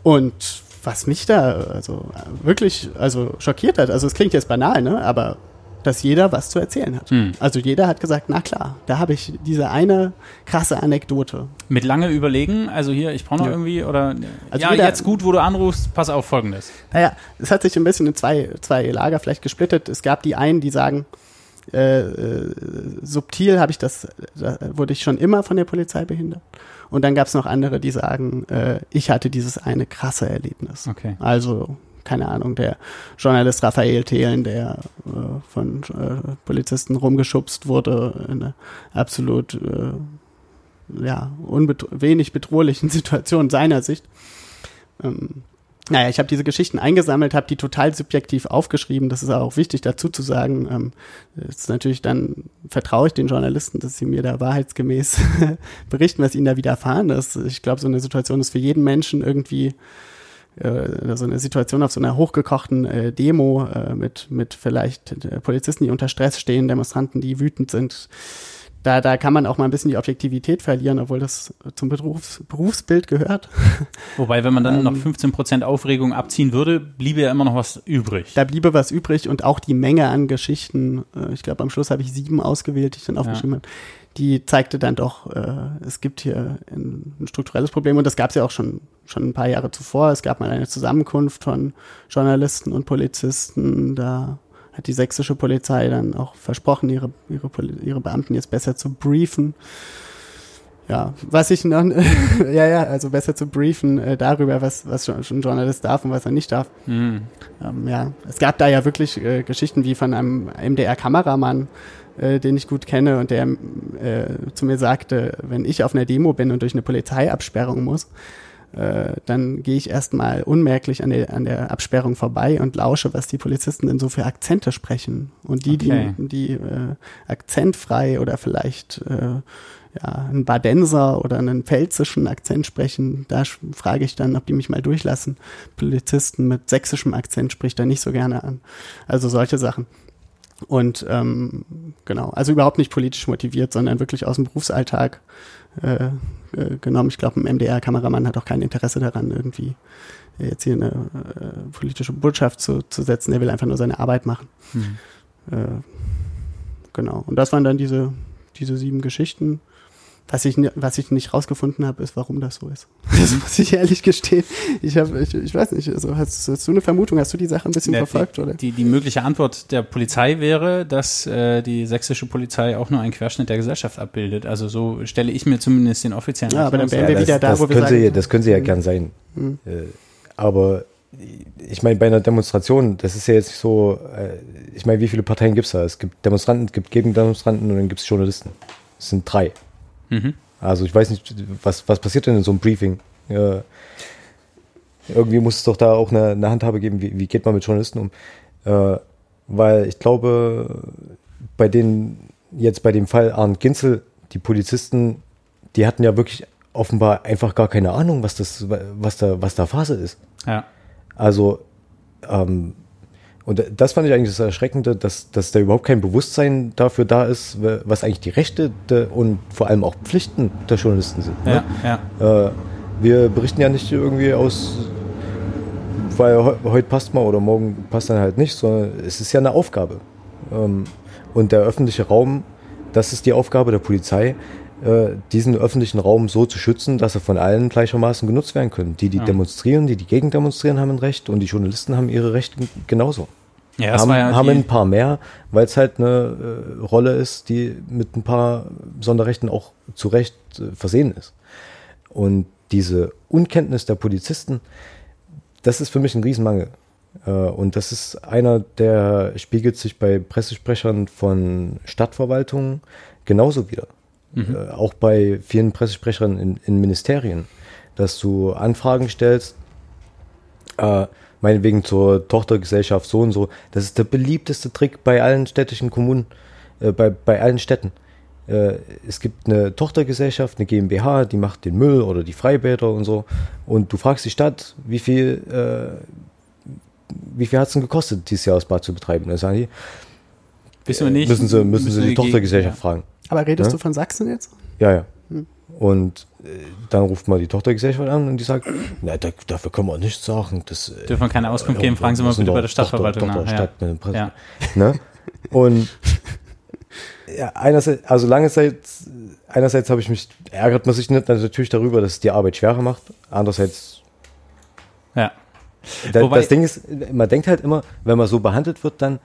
Und was mich da also wirklich also schockiert hat, also es klingt jetzt banal, ne, aber dass jeder was zu erzählen hat. Hm. Also jeder hat gesagt, na klar, da habe ich diese eine krasse Anekdote. Mit lange überlegen, also hier, ich brauche noch ja. irgendwie, oder also ja, jeder, jetzt gut, wo du anrufst, pass auf folgendes. Naja, es hat sich ein bisschen in zwei, zwei Lager vielleicht gesplittet. Es gab die einen, die sagen, äh, äh, subtil habe ich das, da wurde ich schon immer von der Polizei behindert. Und dann gab es noch andere, die sagen, äh, ich hatte dieses eine krasse Erlebnis. Okay. Also, keine Ahnung, der Journalist Raphael Thelen, der äh, von äh, Polizisten rumgeschubst wurde, in einer absolut äh, ja, wenig bedrohlichen <laughs> Situation seiner Sicht. Ähm, naja, ich habe diese Geschichten eingesammelt, habe die total subjektiv aufgeschrieben. Das ist auch wichtig dazu zu sagen. Ähm, ist natürlich dann vertraue ich den Journalisten, dass sie mir da wahrheitsgemäß <laughs> berichten, was ihnen da widerfahren ist. Ich glaube, so eine Situation ist für jeden Menschen irgendwie äh, so eine Situation auf so einer hochgekochten äh, Demo äh, mit mit vielleicht äh, Polizisten, die unter Stress stehen, Demonstranten, die wütend sind da, da kann man auch mal ein bisschen die Objektivität verlieren, obwohl das zum Berufs, Berufsbild gehört. <laughs> Wobei, wenn man dann ähm, noch 15 Prozent Aufregung abziehen würde, bliebe ja immer noch was übrig. Da bliebe was übrig und auch die Menge an Geschichten, äh, ich glaube am Schluss habe ich sieben ausgewählt, die ich dann aufgeschrieben ja. habe, die zeigte dann doch, äh, es gibt hier ein, ein strukturelles Problem und das gab es ja auch schon, schon ein paar Jahre zuvor. Es gab mal eine Zusammenkunft von Journalisten und Polizisten, da hat die sächsische Polizei dann auch versprochen, ihre, ihre, ihre Beamten jetzt besser zu briefen. ja, was ich noch, <laughs> ja, ja, also besser zu briefen äh, darüber, was, was schon ein Journalist darf und was er nicht darf. Mhm. Ähm, ja, es gab da ja wirklich äh, Geschichten wie von einem MDR-Kameramann, äh, den ich gut kenne und der äh, zu mir sagte, wenn ich auf einer Demo bin und durch eine Polizeiabsperrung muss, äh, dann gehe ich erstmal unmerklich an der, an der Absperrung vorbei und lausche, was die Polizisten denn so für Akzente sprechen. Und die, Okay. die, die äh, akzentfrei oder vielleicht äh, ja, einen Badenser oder einen pfälzischen Akzent sprechen, da frage ich dann, ob die mich mal durchlassen. Polizisten mit sächsischem Akzent spricht er nicht so gerne an. Also solche Sachen. Und ähm, genau, also überhaupt nicht politisch motiviert, sondern wirklich aus dem Berufsalltag äh, äh, genommen. Ich glaube, ein MDR-Kameramann hat auch kein Interesse daran, irgendwie jetzt hier eine äh, politische Botschaft zu, zu setzen. Er will einfach nur seine Arbeit machen. Mhm. Äh, genau. Und das waren dann diese, diese sieben Geschichten. Was ich, was ich nicht rausgefunden habe, ist, warum das so ist. <laughs> Das muss ich ehrlich gestehen. Ich habe, ich, ich weiß nicht, also hast, hast du eine Vermutung? Hast du die Sache ein bisschen Ja, verfolgt, oder? Die, die mögliche Antwort der Polizei wäre, dass äh, die sächsische Polizei auch nur einen Querschnitt der Gesellschaft abbildet. Also so stelle ich mir zumindest den offiziellen Ja, aber dann wären wir wieder da, das, wo wir können sagen- Sie, das können Sie ja gern sein. Mhm. Äh, aber ich meine, bei einer Demonstration, das ist ja jetzt nicht so, äh, ich meine, wie viele Parteien gibt es da? Es gibt Demonstranten, es gibt Gegendemonstranten und dann gibt es Journalisten. Es sind drei. Mhm. Also ich weiß nicht, was, was passiert denn in so einem Briefing? Äh, irgendwie muss es doch da auch eine, eine Handhabe geben, wie, wie geht man mit Journalisten um? Äh, weil ich glaube, bei den, jetzt bei dem Fall Arndt Ginzel, die Polizisten, die hatten ja wirklich offenbar einfach gar keine Ahnung, was das, was da, was da Phase ist. Ja. Also, ähm, und das fand ich eigentlich das Erschreckende, dass, dass da überhaupt kein Bewusstsein dafür da ist, was eigentlich die Rechte und vor allem auch Pflichten der Journalisten sind. Ne? Ja, ja. Äh, wir berichten ja nicht irgendwie aus, weil he heute passt mal oder morgen passt dann halt nicht, sondern es ist ja eine Aufgabe. Ähm, und der öffentliche Raum, das ist die Aufgabe der Polizei, diesen öffentlichen Raum so zu schützen, dass er von allen gleichermaßen genutzt werden können. Die, die Ja. demonstrieren, die, die gegen demonstrieren, haben ein Recht und die Journalisten haben ihre Rechte genauso. Ja, haben, ja haben ein paar mehr, weil es halt eine äh, Rolle ist, die mit ein paar Sonderrechten auch zu Recht äh, versehen ist. Und diese Unkenntnis der Polizisten, das ist für mich ein Riesenmangel. Äh, und das ist einer, der spiegelt sich bei Pressesprechern von Stadtverwaltungen genauso wieder. Mhm. Äh, auch bei vielen Pressesprechern in, in Ministerien, dass du Anfragen stellst, äh, meinetwegen zur Tochtergesellschaft so und so. Das ist der beliebteste Trick bei allen städtischen Kommunen, äh, bei, bei allen Städten. Äh, es gibt eine Tochtergesellschaft, eine GmbH, die macht den Müll oder die Freibäder und so. Und du fragst die Stadt, wie viel, äh, wie viel hat es denn gekostet, dieses Jahr das Bad zu betreiben? Dann sagen die, Wissen wir nicht. müssen sie, müssen sie die Tochtergesellschaft gegen- fragen. Aber redest Ne? du von Sachsen jetzt? Ja, ja. Hm. Und äh, dann ruft mal die Tochtergesellschaft an und die sagt, na, da, dafür können wir nichts sagen. Das, äh, Dürfen wir keine Auskunft geben, fragen Sie mal bitte bei der Stadtverwaltung Tochter, nach. Tochter, Ja. Stadt, ne, Presse- Ja. ne? Und ja, einerseits, also langerseits, einerseits habe ich mich, ärgert man sich nicht natürlich darüber, dass es die Arbeit schwerer macht. Andererseits, Ja. da, Wobei- das Ding ist, man denkt halt immer, wenn man so behandelt wird, dann äh,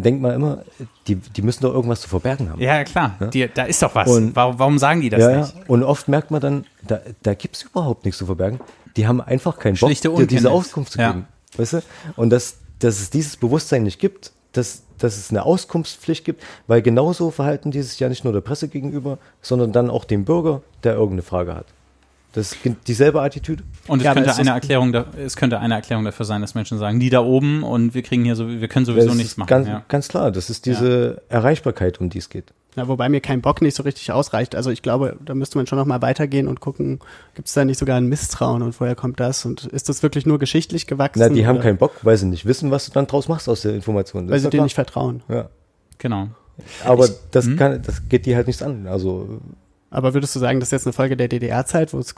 denkt man immer, die, die müssen doch irgendwas zu verbergen haben. Ja, klar. Die, da ist doch was. Und- warum, warum sagen die das ja, nicht? Ja. Und oft merkt man dann, da, da gibt es überhaupt nichts zu verbergen. Die haben einfach keinen Bock, dir diese. Auskunft zu Ja. geben. Weißt du? Und dass, dass es dieses Bewusstsein nicht gibt, dass, dass es eine Auskunftspflicht gibt, weil genauso verhalten die sich ja nicht nur der Presse gegenüber, sondern dann auch dem Bürger, der irgendeine Frage hat. Das ist dieselbe Attitüde. Und es Ja, könnte eine Erklärung, da, es könnte eine Erklärung dafür sein, dass Menschen sagen, die da oben und wir kriegen hier so, wir können sowieso das nichts machen. Ganz, ja. ganz klar, das ist diese Erreichbarkeit, um die es geht. Ja, wobei mir kein Bock nicht so richtig ausreicht. Also ich glaube, da müsste man schon noch mal weitergehen und gucken, gibt es da nicht sogar ein Misstrauen und woher kommt das? Und ist das wirklich nur geschichtlich gewachsen? Na, die haben oder keinen Bock, weil sie nicht wissen, was du dann draus machst aus der Information. Das Weil sie ja dir nicht vertrauen. Ja. Genau. Aber Ich- das, hm? kann, das geht die halt nichts an. Also Aber würdest du sagen, das ist jetzt eine Folge der DDR-Zeit, wo es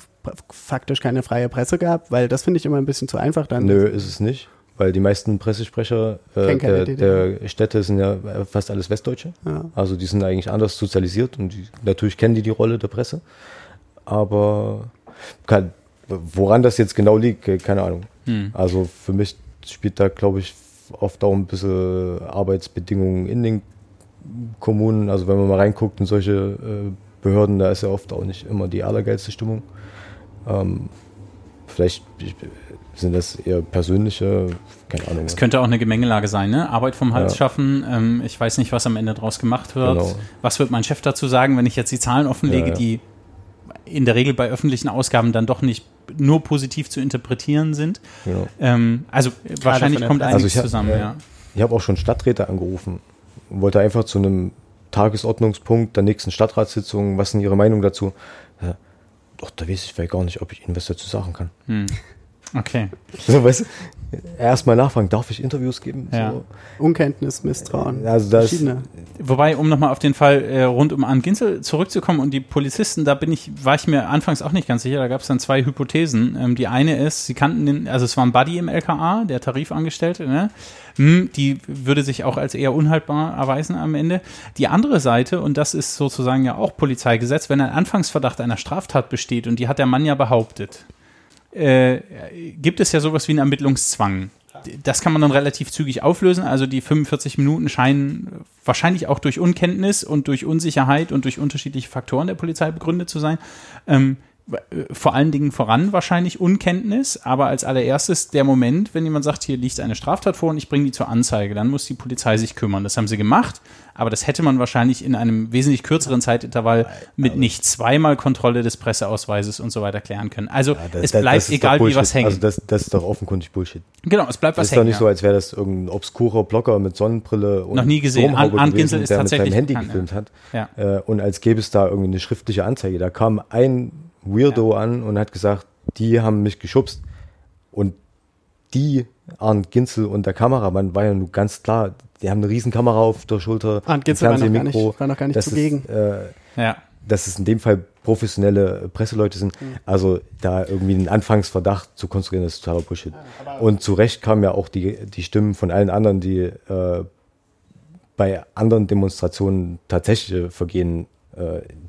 faktisch keine freie Presse gab? Weil das finde ich immer ein bisschen zu einfach dann. Nö, ist es nicht, weil die meisten Pressesprecher äh, der, der Städte sind ja äh, fast alles Westdeutsche. Ja. Also die sind eigentlich anders sozialisiert und die, natürlich kennen die die Rolle der Presse. Aber kann, woran das jetzt genau liegt, keine Ahnung. Hm. Also für mich spielt da, glaube ich, oft auch ein bisschen Arbeitsbedingungen in den Kommunen. Also wenn man mal reinguckt in solche äh, Behörden, da ist ja oft auch nicht immer die allergeilste Stimmung. Ähm, vielleicht sind das eher persönliche, keine Ahnung. Es könnte auch eine Gemengelage sein, ne? Arbeit vom Hals Ja. schaffen. Ähm, ich weiß nicht, was am Ende draus gemacht wird. Genau. Was wird mein Chef dazu sagen, wenn ich jetzt die Zahlen offenlege, Ja, ja. die in der Regel bei öffentlichen Ausgaben dann doch nicht nur positiv zu interpretieren sind. Genau. Ähm, also wahrscheinlich von der kommt einiges Also ich hab- zusammen, ja. Ich habe auch schon Stadträte angerufen und wollte einfach zu einem Tagesordnungspunkt der nächsten Stadtratssitzung, was denn Ihre Meinung dazu? Ja, doch, da weiß ich vielleicht gar nicht, ob ich Ihnen was dazu sagen kann. Okay. <laughs> So, weißt erstmal nachfragen, darf ich Interviews geben? Ja. So. Unkenntnis, Misstrauen. Also das. Wobei, um nochmal auf den Fall äh, rund um Arndt Ginzel zurückzukommen und die Polizisten, da bin ich, war ich mir anfangs auch nicht ganz sicher. Da gab es dann zwei Hypothesen. Ähm, die eine ist, sie kannten den, also es war ein Buddy im LKA, der Tarifangestellte, ne? Hm, die würde sich auch als eher unhaltbar erweisen am Ende. Die andere Seite, und das ist sozusagen ja auch Polizeigesetz, wenn ein Anfangsverdacht einer Straftat besteht, und die hat der Mann ja behauptet, äh, gibt es ja sowas wie einen Ermittlungszwang. Das kann man dann relativ zügig auflösen. Also die 45 Minuten scheinen wahrscheinlich auch durch Unkenntnis und durch Unsicherheit und durch unterschiedliche Faktoren der Polizei begründet zu sein. Ähm, vor allen Dingen voran wahrscheinlich Unkenntnis, aber als allererstes der Moment, wenn jemand sagt, hier liegt eine Straftat vor und ich bringe die zur Anzeige, dann muss die Polizei sich kümmern. Das haben sie gemacht, aber das hätte man wahrscheinlich in einem wesentlich kürzeren Zeitintervall mit nicht zweimal Kontrolle des Presseausweises und so weiter klären können. Also das- es bleibt das egal, wie was hängt. Also das, das ist doch offenkundig Bullshit. genau, es bleibt was ist doch hängen. nicht ja. so, als wäre das irgendein obskurer Blogger mit Sonnenbrille und Noch nie gesehen. Turmhaube Arndt gewesen, ist der mit tatsächlich seinem Handy gefilmt hat. Ja. Äh, und als gäbe es da irgendwie eine schriftliche Anzeige. Da kam ein Weirdo an und hat gesagt, die haben mich geschubst. Und die, Arndt Ginzel und der Kameramann, war ja nun ganz klar, die haben eine riesen Kamera auf der Schulter. Arndt Ginzel war noch gar nicht- war noch gar nicht Das zugegen. Ist, äh, ja. dass es in dem Fall professionelle Presseleute sind. Also da irgendwie einen Anfangsverdacht zu konstruieren, das ist totaler Bullshit. Und zu Recht kamen ja auch die, die Stimmen von allen anderen, die äh, bei anderen Demonstrationen tatsächliche Vergehen, äh,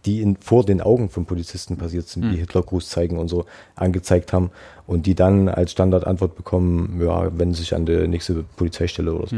die in, vor den Augen von Polizisten passiert sind, wie Hitlergruß zeigen und so, angezeigt haben und die dann als Standardantwort bekommen, ja, wenden sich an die nächste Polizeistelle oder so.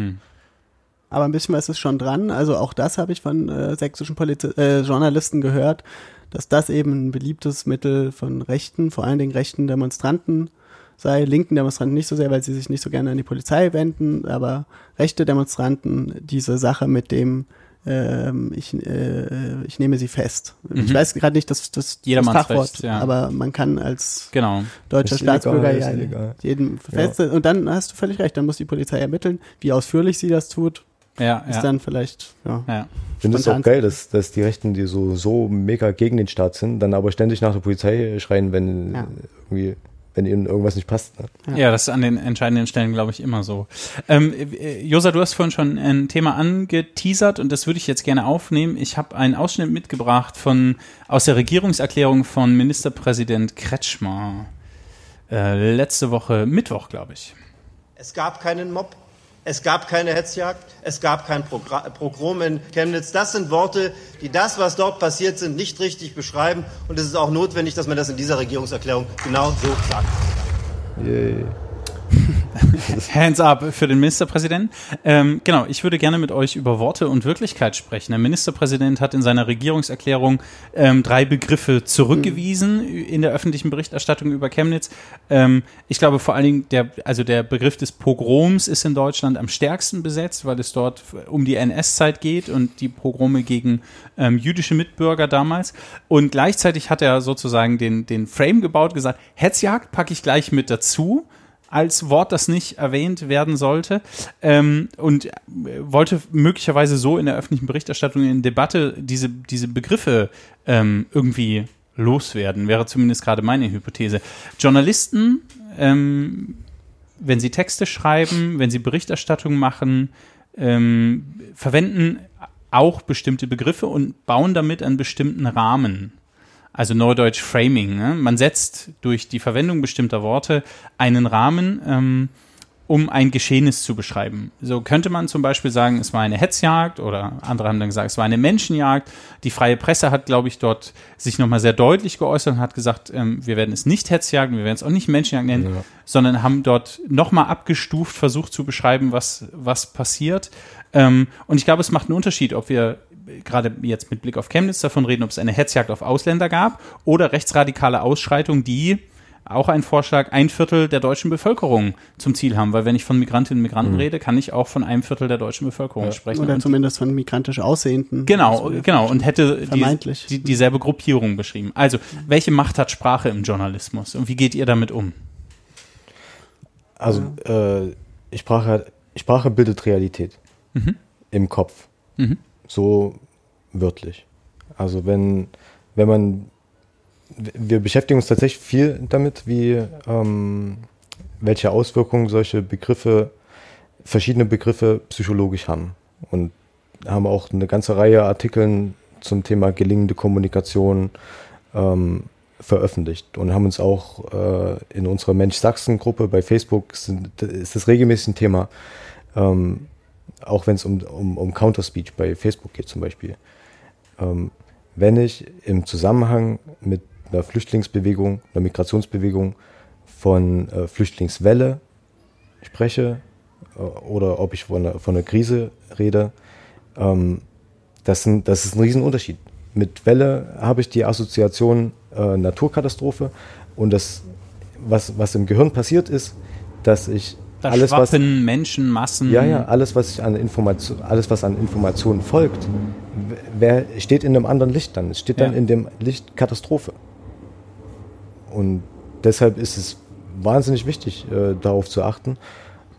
Aber ein bisschen was ist schon dran. Also auch das habe ich von äh, sächsischen Polizi äh, Journalisten gehört, dass das eben ein beliebtes Mittel von rechten, vor allen Dingen rechten Demonstranten sei. Linken Demonstranten nicht so sehr, weil sie sich nicht so gerne an die Polizei wenden, aber rechte Demonstranten diese Sache mit dem ähm, ich, äh, ich nehme sie fest. Ich weiß gerade nicht das, das, das Fachwort, Recht, ja. aber man kann als Genau. deutscher Ist Staatsbürger ja jeden fest. Und dann hast du völlig recht, dann muss die Polizei ermitteln. Wie ausführlich sie das tut, Ja, ist ja. dann vielleicht, ja. ja. Ich finde es auch geil, dass, dass die Rechten, die so, so mega gegen den Staat sind, dann aber ständig nach der Polizei schreien, wenn Ja. irgendwie, wenn ihnen irgendwas nicht passt. Ne? Ja, das ist an den entscheidenden Stellen, glaube ich, immer so. Ähm, äh, Josa, du hast vorhin schon ein Thema angeteasert und das würde ich jetzt gerne aufnehmen. Ich habe einen Ausschnitt mitgebracht von aus der Regierungserklärung von Ministerpräsident Kretschmer. Äh, letzte Woche Mittwoch, glaube ich. Es gab keinen Mob, es gab keine Hetzjagd, es gab kein Progra Pogrom in Chemnitz. Das sind Worte, die das, was dort passiert sind, nicht richtig beschreiben. Und es ist auch notwendig, dass man das in dieser Regierungserklärung genau so sagt. Yay. <laughs> Hands up für den Ministerpräsidenten. Ähm, genau, ich würde gerne mit euch über Worte und Wirklichkeit sprechen. Der Ministerpräsident hat in seiner Regierungserklärung ähm, drei Begriffe zurückgewiesen in der öffentlichen Berichterstattung über Chemnitz. Ähm, ich glaube vor allen Dingen, der, also der Begriff des Pogroms ist in Deutschland am stärksten besetzt, weil es dort um die NS-Zeit geht und die Pogrome gegen ähm, jüdische Mitbürger damals. Und gleichzeitig hat er sozusagen den, den Frame gebaut, gesagt, Hetzjagd packe ich gleich mit dazu als Wort, das nicht erwähnt werden sollte ähm, und äh, wollte möglicherweise so in der öffentlichen Berichterstattung in Debatte diese, diese Begriffe ähm, irgendwie loswerden, wäre zumindest gerade meine Hypothese. Journalisten, ähm, wenn sie Texte schreiben, wenn sie Berichterstattung machen, ähm, verwenden auch bestimmte Begriffe und bauen damit einen bestimmten Rahmen. Also Neudeutsch Framing. Ne? Man setzt durch die Verwendung bestimmter Worte einen Rahmen, ähm, um ein Geschehnis zu beschreiben. So könnte man zum Beispiel sagen, es war eine Hetzjagd oder andere haben dann gesagt, es war eine Menschenjagd. Die freie Presse hat, glaube ich, dort sich nochmal sehr deutlich geäußert und hat gesagt, ähm, wir werden es nicht Hetzjagd, wir werden es auch nicht Menschenjagd nennen, Ja. sondern haben dort nochmal abgestuft versucht zu beschreiben, was, was passiert. Ähm, und ich glaube, es macht einen Unterschied, ob wir gerade jetzt mit Blick auf Chemnitz davon reden, ob es eine Hetzjagd auf Ausländer gab oder rechtsradikale Ausschreitungen, die auch ein Vorschlag, ein Viertel der deutschen Bevölkerung zum Ziel haben. Weil wenn ich von Migrantinnen und Migranten Mhm. rede, kann ich auch von einem Viertel der deutschen Bevölkerung sprechen. Oder Und zumindest von migrantisch Aussehenden. Genau, genau. Und hätte die, die, dieselbe Gruppierung beschrieben. Also, welche Macht hat Sprache im Journalismus und wie geht ihr damit um? Also, äh, Sprache, Sprache bildet Realität Mhm. im Kopf. Mhm. So wörtlich. Also, wenn, wenn man, wir beschäftigen uns tatsächlich viel damit, wie, ähm, welche Auswirkungen solche Begriffe, verschiedene Begriffe psychologisch haben. Und haben auch eine ganze Reihe Artikeln zum Thema gelingende Kommunikation ähm, veröffentlicht und haben uns auch äh, in unserer Mensch Sachsen-Gruppe bei Facebook sind, ist das regelmäßig ein Thema, ähm, auch wenn es um, um, um Counterspeech bei Facebook geht zum Beispiel. Ähm, wenn ich im Zusammenhang mit einer Flüchtlingsbewegung, einer Migrationsbewegung von äh, Flüchtlingswelle spreche äh, oder ob ich von einer, von einer Krise rede, ähm, das, sind, das ist ein Riesenunterschied. Mit Welle habe ich die Assoziation äh, Naturkatastrophe und das, was, was im Gehirn passiert ist, dass ich Da alles, was, Menschen, Massen. ja, ja, alles, was an Information, alles, was an Informationen folgt, wer steht in einem anderen Licht dann? Es steht dann Ja. in dem Licht Katastrophe. Und deshalb ist es wahnsinnig wichtig, äh, darauf zu achten.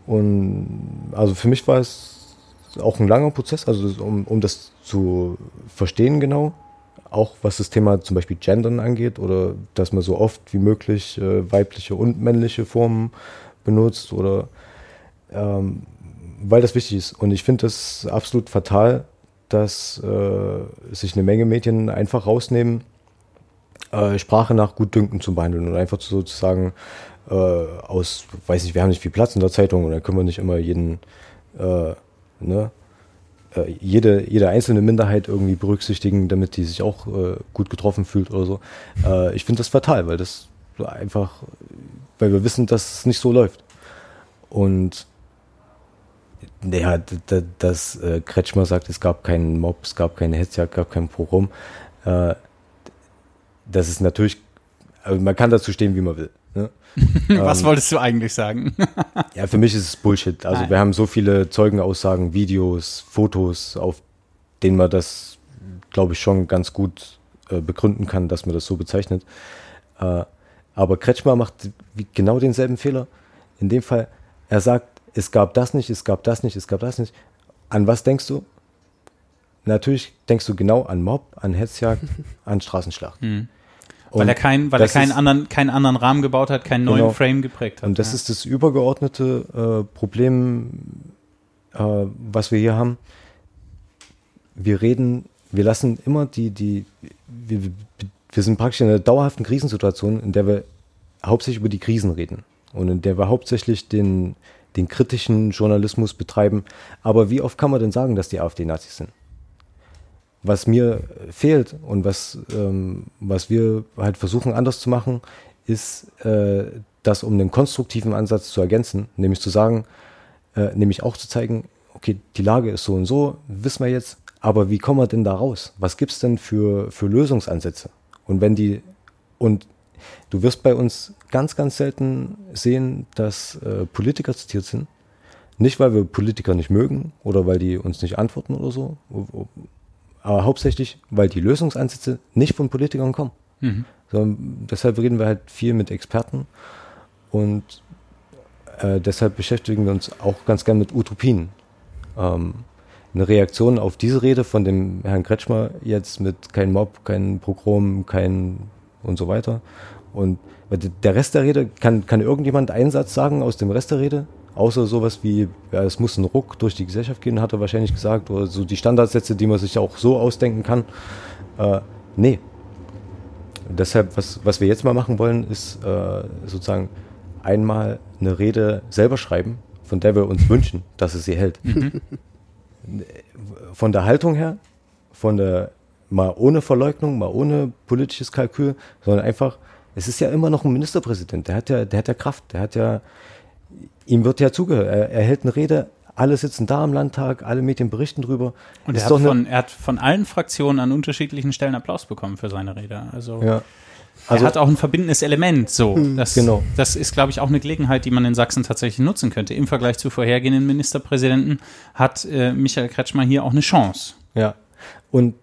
Und also für mich war es auch ein langer Prozess, also um, um das zu verstehen genau, auch was das Thema zum Beispiel Gendern angeht oder dass man so oft wie möglich äh, weibliche und männliche Formen benutzt oder ähm, weil das wichtig ist. Und ich finde das absolut fatal, dass äh, sich eine Menge Medien einfach rausnehmen, äh, Sprache nach Gutdünken zu behandeln und einfach sozusagen äh, aus, weiß nicht, wir haben nicht viel Platz in der Zeitung und dann können wir nicht immer jeden, äh, ne, äh, jede, jede einzelne Minderheit irgendwie berücksichtigen, damit die sich auch äh, gut getroffen fühlt oder so. Ich finde das fatal, weil das einfach, weil wir wissen, dass es nicht so läuft. Und ja, d- dass äh, Kretschmer sagt, es gab keinen Mob, es gab keine Hetzjagd, es gab kein Pogrom. Äh, das ist natürlich, also man kann dazu stehen, wie man will. Ne? <laughs> Was Ähm, wolltest du eigentlich sagen? <laughs> ja, für mich ist es Bullshit. Also Nein. wir haben so viele Zeugenaussagen, Videos, Fotos, auf denen man das, glaube ich, schon ganz gut äh, begründen kann, dass man das so bezeichnet. Äh, aber Kretschmer macht genau denselben Fehler. In dem Fall, er sagt, es gab das nicht, es gab das nicht, es gab das nicht. An was denkst du? Natürlich denkst du genau an Mob, an Hetzjagd, <laughs> an Straßenschlacht. Hm. Und Weil er, kein, weil er keinen, ist- anderen, keinen anderen Rahmen gebaut hat, keinen neuen Genau. Frame geprägt hat. Und das ja. ist das übergeordnete äh, Problem, äh, was wir hier haben. Wir reden, wir lassen immer die, die, wir, wir- sind praktisch in einer dauerhaften Krisensituation, in der wir hauptsächlich über die Krisen reden und in der wir hauptsächlich den, den kritischen Journalismus betreiben. Aber wie oft kann man denn sagen, dass die AfD Nazis sind? Was mir fehlt und was, ähm, was wir halt versuchen anders zu machen, ist, äh, das um einen konstruktiven Ansatz zu ergänzen, nämlich zu sagen, äh, nämlich auch zu zeigen, okay, die Lage ist so und so, wissen wir jetzt, aber wie kommen wir denn da raus? Was gibt's denn für, für Lösungsansätze? Und wenn die, und du wirst bei uns ganz, ganz selten sehen, dass äh, Politiker zitiert sind. Nicht, weil wir Politiker nicht mögen oder weil die uns nicht antworten oder so, aber hauptsächlich, weil die Lösungsansätze nicht von Politikern kommen. Mhm. So, deshalb reden wir halt viel mit Experten und äh, deshalb beschäftigen wir uns auch ganz gern mit Utopien. Ähm, eine Reaktion auf diese Rede von dem Herrn Kretschmer jetzt mit kein Mob, kein Pogrom, kein und so weiter. Und der Rest der Rede, kann, kann irgendjemand einen Satz sagen aus dem Rest der Rede? Außer sowas wie, ja, es muss ein Ruck durch die Gesellschaft gehen, hat er wahrscheinlich gesagt, oder so die Standardsätze, die man sich auch so ausdenken kann. Äh, nee. Deshalb, was, was wir jetzt mal machen wollen, ist äh, sozusagen einmal eine Rede selber schreiben, von der wir uns wünschen, dass es sie hält. <laughs> Von der Haltung her, von der mal ohne Verleugnung, mal ohne politisches Kalkül, sondern einfach, es ist ja immer noch ein Ministerpräsident, der hat ja, der hat ja Kraft, der hat ja, ihm wird ja zugehört, er, er hält eine Rede, alle sitzen da im Landtag, alle Medien berichten drüber. Und er hat, von, er hat von allen Fraktionen an unterschiedlichen Stellen Applaus bekommen für seine Rede. Also, Ja. Also- er hat auch ein verbindendes Element. So, das, Genau. das ist, glaube ich, auch eine Gelegenheit, die man in Sachsen tatsächlich nutzen könnte. Im Vergleich zu vorhergehenden Ministerpräsidenten hat äh, Michael Kretschmer hier auch eine Chance. Ja. Und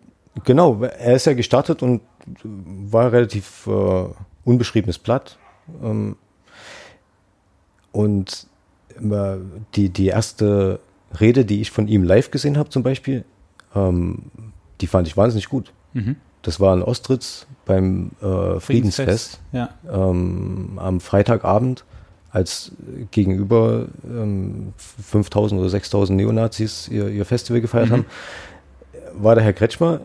genau, er ist ja gestartet und war relativ äh, unbeschriebenes Blatt. Ähm, und äh, die, die erste Rede, die ich von ihm live gesehen habe, zum Beispiel, ähm, die fand ich wahnsinnig gut. Mhm. Das war in Ostritz beim äh, Friedensfest, Ja. ähm, am Freitagabend, als gegenüber ähm, 5000 oder 6000 Neonazis ihr, ihr Festival gefeiert Mhm. haben, war der Herr Kretschmer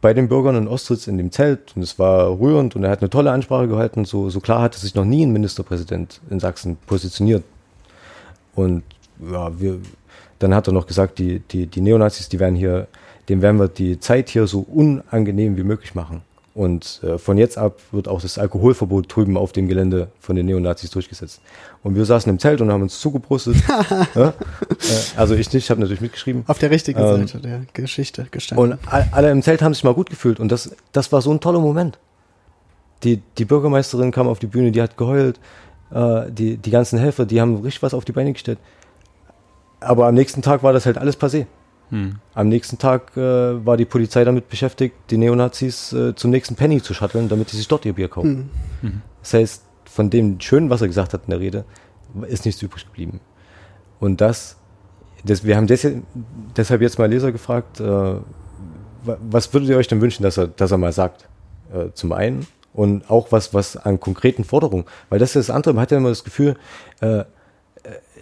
bei den Bürgern in Ostritz in dem Zelt und es war rührend und er hat eine tolle Ansprache gehalten. So, so klar hatte sich noch nie ein Ministerpräsident in Sachsen positioniert. Und ja, wir, dann hat er noch gesagt, die, die, die Neonazis, die werden hier, dem werden wir die Zeit hier so unangenehm wie möglich machen. Und äh, von jetzt ab wird auch das Alkoholverbot drüben auf dem Gelände von den Neonazis durchgesetzt. Und wir saßen im Zelt und haben uns zugebrustet. <laughs> ja? äh, also ich nicht, ich habe natürlich mitgeschrieben. Auf der richtigen Ähm, Seite der Geschichte gestanden. Und all- alle im Zelt haben sich mal gut gefühlt. Und das, das war so ein toller Moment. Die, die Bürgermeisterin kam auf die Bühne, die hat geheult. Äh, die, die ganzen Helfer, die haben richtig was auf die Beine gestellt. Aber am nächsten Tag war das halt alles passé. Hm. Am nächsten Tag äh, war die Polizei damit beschäftigt, die Neonazis äh, zum nächsten Penny zu shutteln, damit sie sich dort ihr Bier kaufen. Mhm. Das heißt, von dem Schönen, was er gesagt hat in der Rede, ist nichts übrig geblieben. Und das, das wir haben des, deshalb jetzt mal Leser gefragt, äh, wa- was würdet ihr euch denn wünschen, dass er, dass er mal sagt? Äh, zum einen und auch was, was an konkreten Forderungen, weil das ist das andere, man hat ja immer das Gefühl, äh,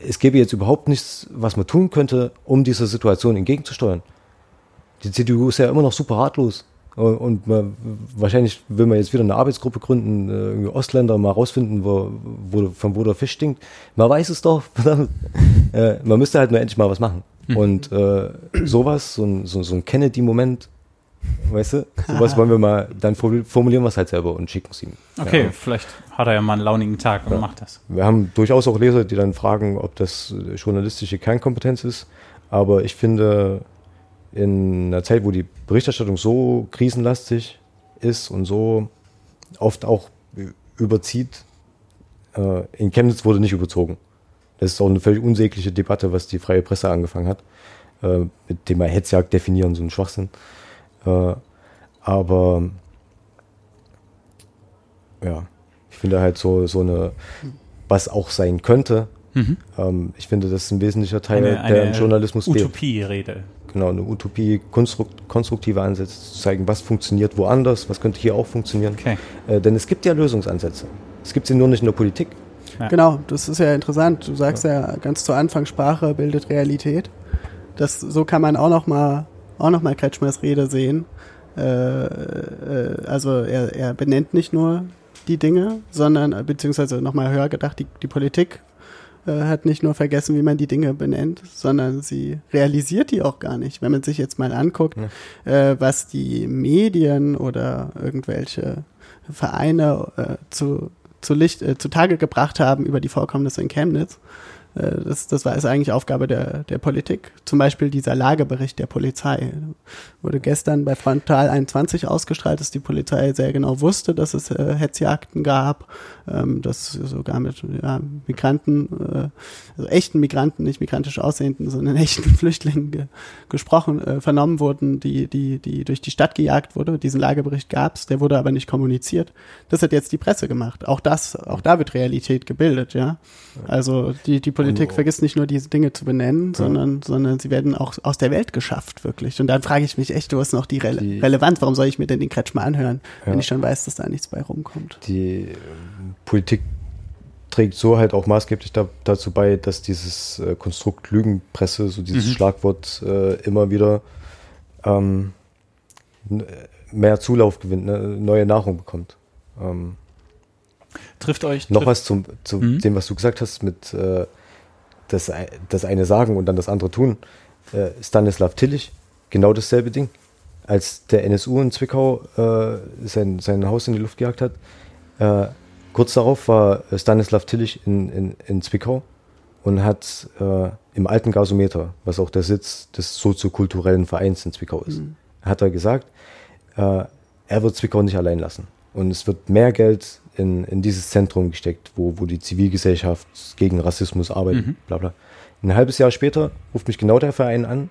es gäbe jetzt überhaupt nichts, was man tun könnte, um dieser Situation entgegenzusteuern. Die CDU ist ja immer noch super ratlos. Und- man, wahrscheinlich will man jetzt wieder eine Arbeitsgruppe gründen, äh, Ostländer mal rausfinden, wo, wo, von wo der Fisch stinkt. Man weiß es doch. <laughs> verdammt. äh, man müsste halt nur endlich mal was machen. Und äh, sowas, so ein, so, so ein Kennedy-Moment, weißt du, sowas wollen wir mal, dann formu- formulieren wir es halt selber und schicken es ihm. Okay, Ja. vielleicht hat er ja mal einen launigen Tag und Ja. macht das. Wir haben durchaus auch Leser, die dann fragen, ob das äh, journalistische Kernkompetenz ist. Aber ich finde, in einer Zeit, wo die Berichterstattung so krisenlastig ist und so oft auch überzieht, äh, in Chemnitz wurde nicht überzogen. Das ist auch eine völlig unsägliche Debatte, was die freie Presse angefangen hat, äh, mit dem wir Hetzjagd definieren, so ein Schwachsinn. Äh, aber ja, ich finde halt so, so eine, was auch sein könnte, Mhm. ähm, ich finde, das ist ein wesentlicher Teil, Eine, der eine im Journalismus. Utopie-Rede. Genau, eine Utopie, konstrukt, konstruktive Ansätze zu zeigen, was funktioniert woanders, was könnte hier auch funktionieren. Okay. Äh, denn es gibt ja Lösungsansätze. Es gibt sie nur nicht in der Politik. Ja. Genau, das ist ja interessant. Du sagst ja, ganz zu Anfang, Sprache bildet Realität. Das, so kann man auch noch mal, auch noch mal Kretschmers Rede sehen. Äh, äh, also er, er benennt nicht nur die Dinge, sondern, äh, beziehungsweise noch mal höher gedacht, die, die Politik äh, hat nicht nur vergessen, wie man die Dinge benennt, sondern sie realisiert die auch gar nicht. Wenn man sich jetzt mal anguckt, äh, was die Medien oder irgendwelche Vereine äh, zu, zu Licht, äh, zutage gebracht haben über die Vorkommnisse in Chemnitz. Äh, das, das war ist eigentlich Aufgabe der, der Politik. Zum Beispiel dieser Lagebericht der Polizei wurde gestern bei Frontal 21 ausgestrahlt, dass die Polizei sehr genau wusste, dass es äh, Hetzjagden gab, ähm, dass sogar mit ja, Migranten, äh, also echten Migranten, nicht migrantisch aussehenden, sondern <laughs> echten Flüchtlingen ge gesprochen, äh, vernommen wurden, die, die, die durch die Stadt gejagt wurde. Diesen Lagebericht gab's, der wurde aber nicht kommuniziert. Das hat jetzt die Presse gemacht. Auch das, auch da wird Realität gebildet, ja. Also die, die Politik Und- vergisst nicht nur diese Dinge zu benennen, sondern, sondern sie werden auch aus der Welt geschafft, wirklich. Und dann frage ich mich echt, wo ist noch die, Rele Die- Relevanz? Warum soll ich mir denn den Kretschmer anhören, wenn Ja. ich schon weiß, dass da nichts bei rumkommt? Die ähm, Politik trägt so halt auch maßgeblich da, dazu bei, dass dieses äh, Konstrukt Lügenpresse, so dieses Mhm. Schlagwort äh, immer wieder ähm, mehr Zulauf gewinnt, ne, neue Nahrung bekommt. Ähm, Trifft euch. noch trifft, was zum, zu Mhm. dem, was du gesagt hast, mit äh, das, das eine sagen und dann das andere tun. Äh, Stanislav Tillich, genau dasselbe Ding. Als der NSU in Zwickau äh, sein, sein Haus in die Luft gejagt hat, äh, kurz darauf war Stanislav Tillich in, in, in Zwickau und hat äh, im alten Gasometer, was auch der Sitz des soziokulturellen Vereins in Zwickau ist, Mhm. hat er gesagt, äh, er wird Zwickau nicht allein lassen. Und es wird mehr Geld in, in dieses Zentrum gesteckt, wo, wo die Zivilgesellschaft gegen Rassismus arbeitet, Mhm. bla bla. Ein halbes Jahr später ruft mich genau der Verein an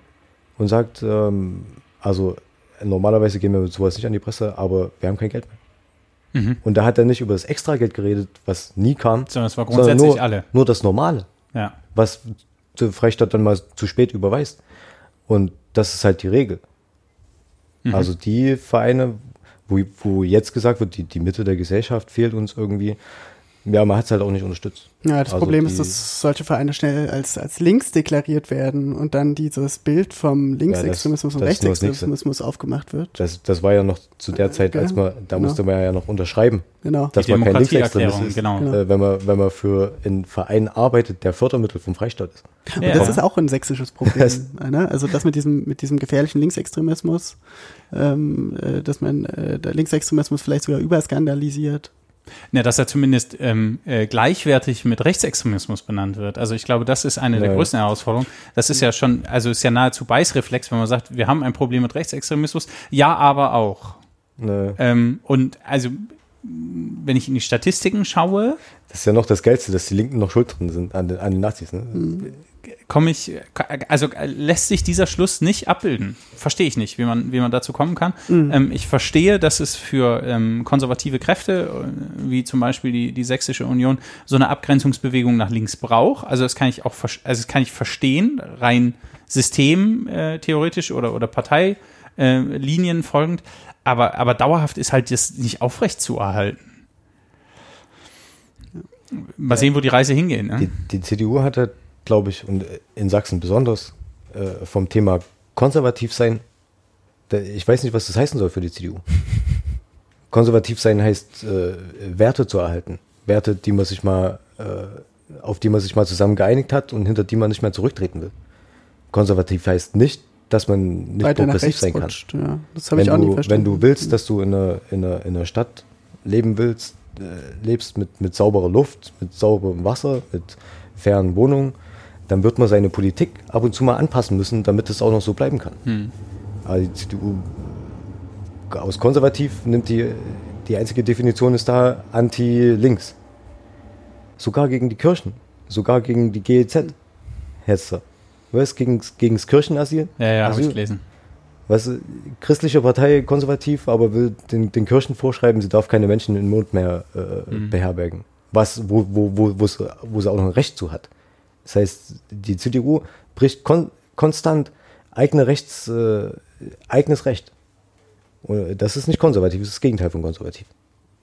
und sagt, ähm, also normalerweise gehen wir mit sowas nicht an die Presse, aber wir haben kein Geld mehr. Mhm. Und da hat er nicht über das Extrageld geredet, was nie kam, Sondern es war grundsätzlich nur, alle. nur das Normale, Ja. was die Freistaat dann mal zu spät überweist. Und das ist halt die Regel. Mhm. Also die Vereine, wo, wo jetzt gesagt wird, die, die Mitte der Gesellschaft fehlt uns irgendwie, ja, man hat es halt auch nicht unterstützt. Ja, das Also Problem ist, dass solche Vereine schnell als, als links deklariert werden und dann dieses Bild vom Linksextremismus und das nur das Rechtsextremismus aufgemacht wird. Das, das war ja noch zu der Zeit, als man, da Genau. musste man ja noch unterschreiben, Genau. dass Die man kein Demokratieerklärung, Linksextremist ist, genau. äh, wenn, man, wenn man für einen Verein arbeitet, der Fördermittel vom Freistaat ist. Und Ja. das ist auch ein sächsisches Problem. <laughs> ne? Also das mit diesem, mit diesem gefährlichen Linksextremismus, ähm, äh, dass man äh, der Linksextremismus vielleicht sogar überskandalisiert. Ja, dass er zumindest ähm, äh, gleichwertig mit Rechtsextremismus benannt wird. Also ich glaube, das ist eine der Ja. größten Herausforderungen. Das ist ja schon, also ist ja nahezu Beißreflex, wenn man sagt, wir haben ein Problem mit Rechtsextremismus. Ja, aber auch. Ne, Ähm, und also, wenn ich in die Statistiken schaue, das ist ja noch das Geilste, dass die Linken noch schuld drin sind an den, an den Nazis. Ne? komme ich, also äh, lässt sich dieser Schluss nicht abbilden. Verstehe ich nicht, wie man, wie man dazu kommen kann. Ähm, ich verstehe, dass es für ähm, konservative Kräfte, äh, wie zum Beispiel die, die Sächsische Union, so eine Abgrenzungsbewegung nach links braucht. Also das kann ich auch, also das kann ich verstehen, rein systemtheoretisch äh, oder, oder Parteilinien äh, Linien folgend. Aber, aber dauerhaft ist halt das nicht aufrecht zu erhalten. Mal sehen, wo die Reise hingeht. Ne? Die, die CDU hatte, glaube ich, und in Sachsen besonders äh, vom Thema konservativ sein, ich weiß nicht, was das heißen soll für die CDU. <laughs> konservativ sein heißt, äh, Werte zu erhalten. Werte, die man sich mal, äh, auf die man sich mal zusammen geeinigt hat und hinter die man nicht mehr zurücktreten will. Konservativ heißt nicht, dass man nicht Weiter progressiv sein kann. rutscht. Ja, das habe ich wenn, auch du, verstanden. wenn du willst, dass du in einer, in einer, in einer Stadt leben willst, äh, lebst mit, mit sauberer Luft, mit sauberem Wasser, mit fairen Wohnungen, dann wird man seine Politik ab und zu mal anpassen müssen, damit es auch noch so bleiben kann. Hm. Aber die CDU aus konservativ nimmt die, die einzige Definition ist da anti-links. Sogar gegen die Kirchen, sogar gegen die GEZ. Hetzer. Was? Gegen, gegen das Kirchenasyl? Ja, ja, habe ich gelesen. Du, christliche Partei konservativ, aber will den, den Kirchen vorschreiben, sie darf keine Menschen in Not mehr äh, Mhm. beherbergen. Was, wo, wo, wo, wo, sie, wo sie auch noch ein Recht zu hat. Das heißt, die CDU bricht kon konstant eigene Rechts, äh, eigenes Recht. Und das ist nicht konservativ, das ist das Gegenteil von konservativ.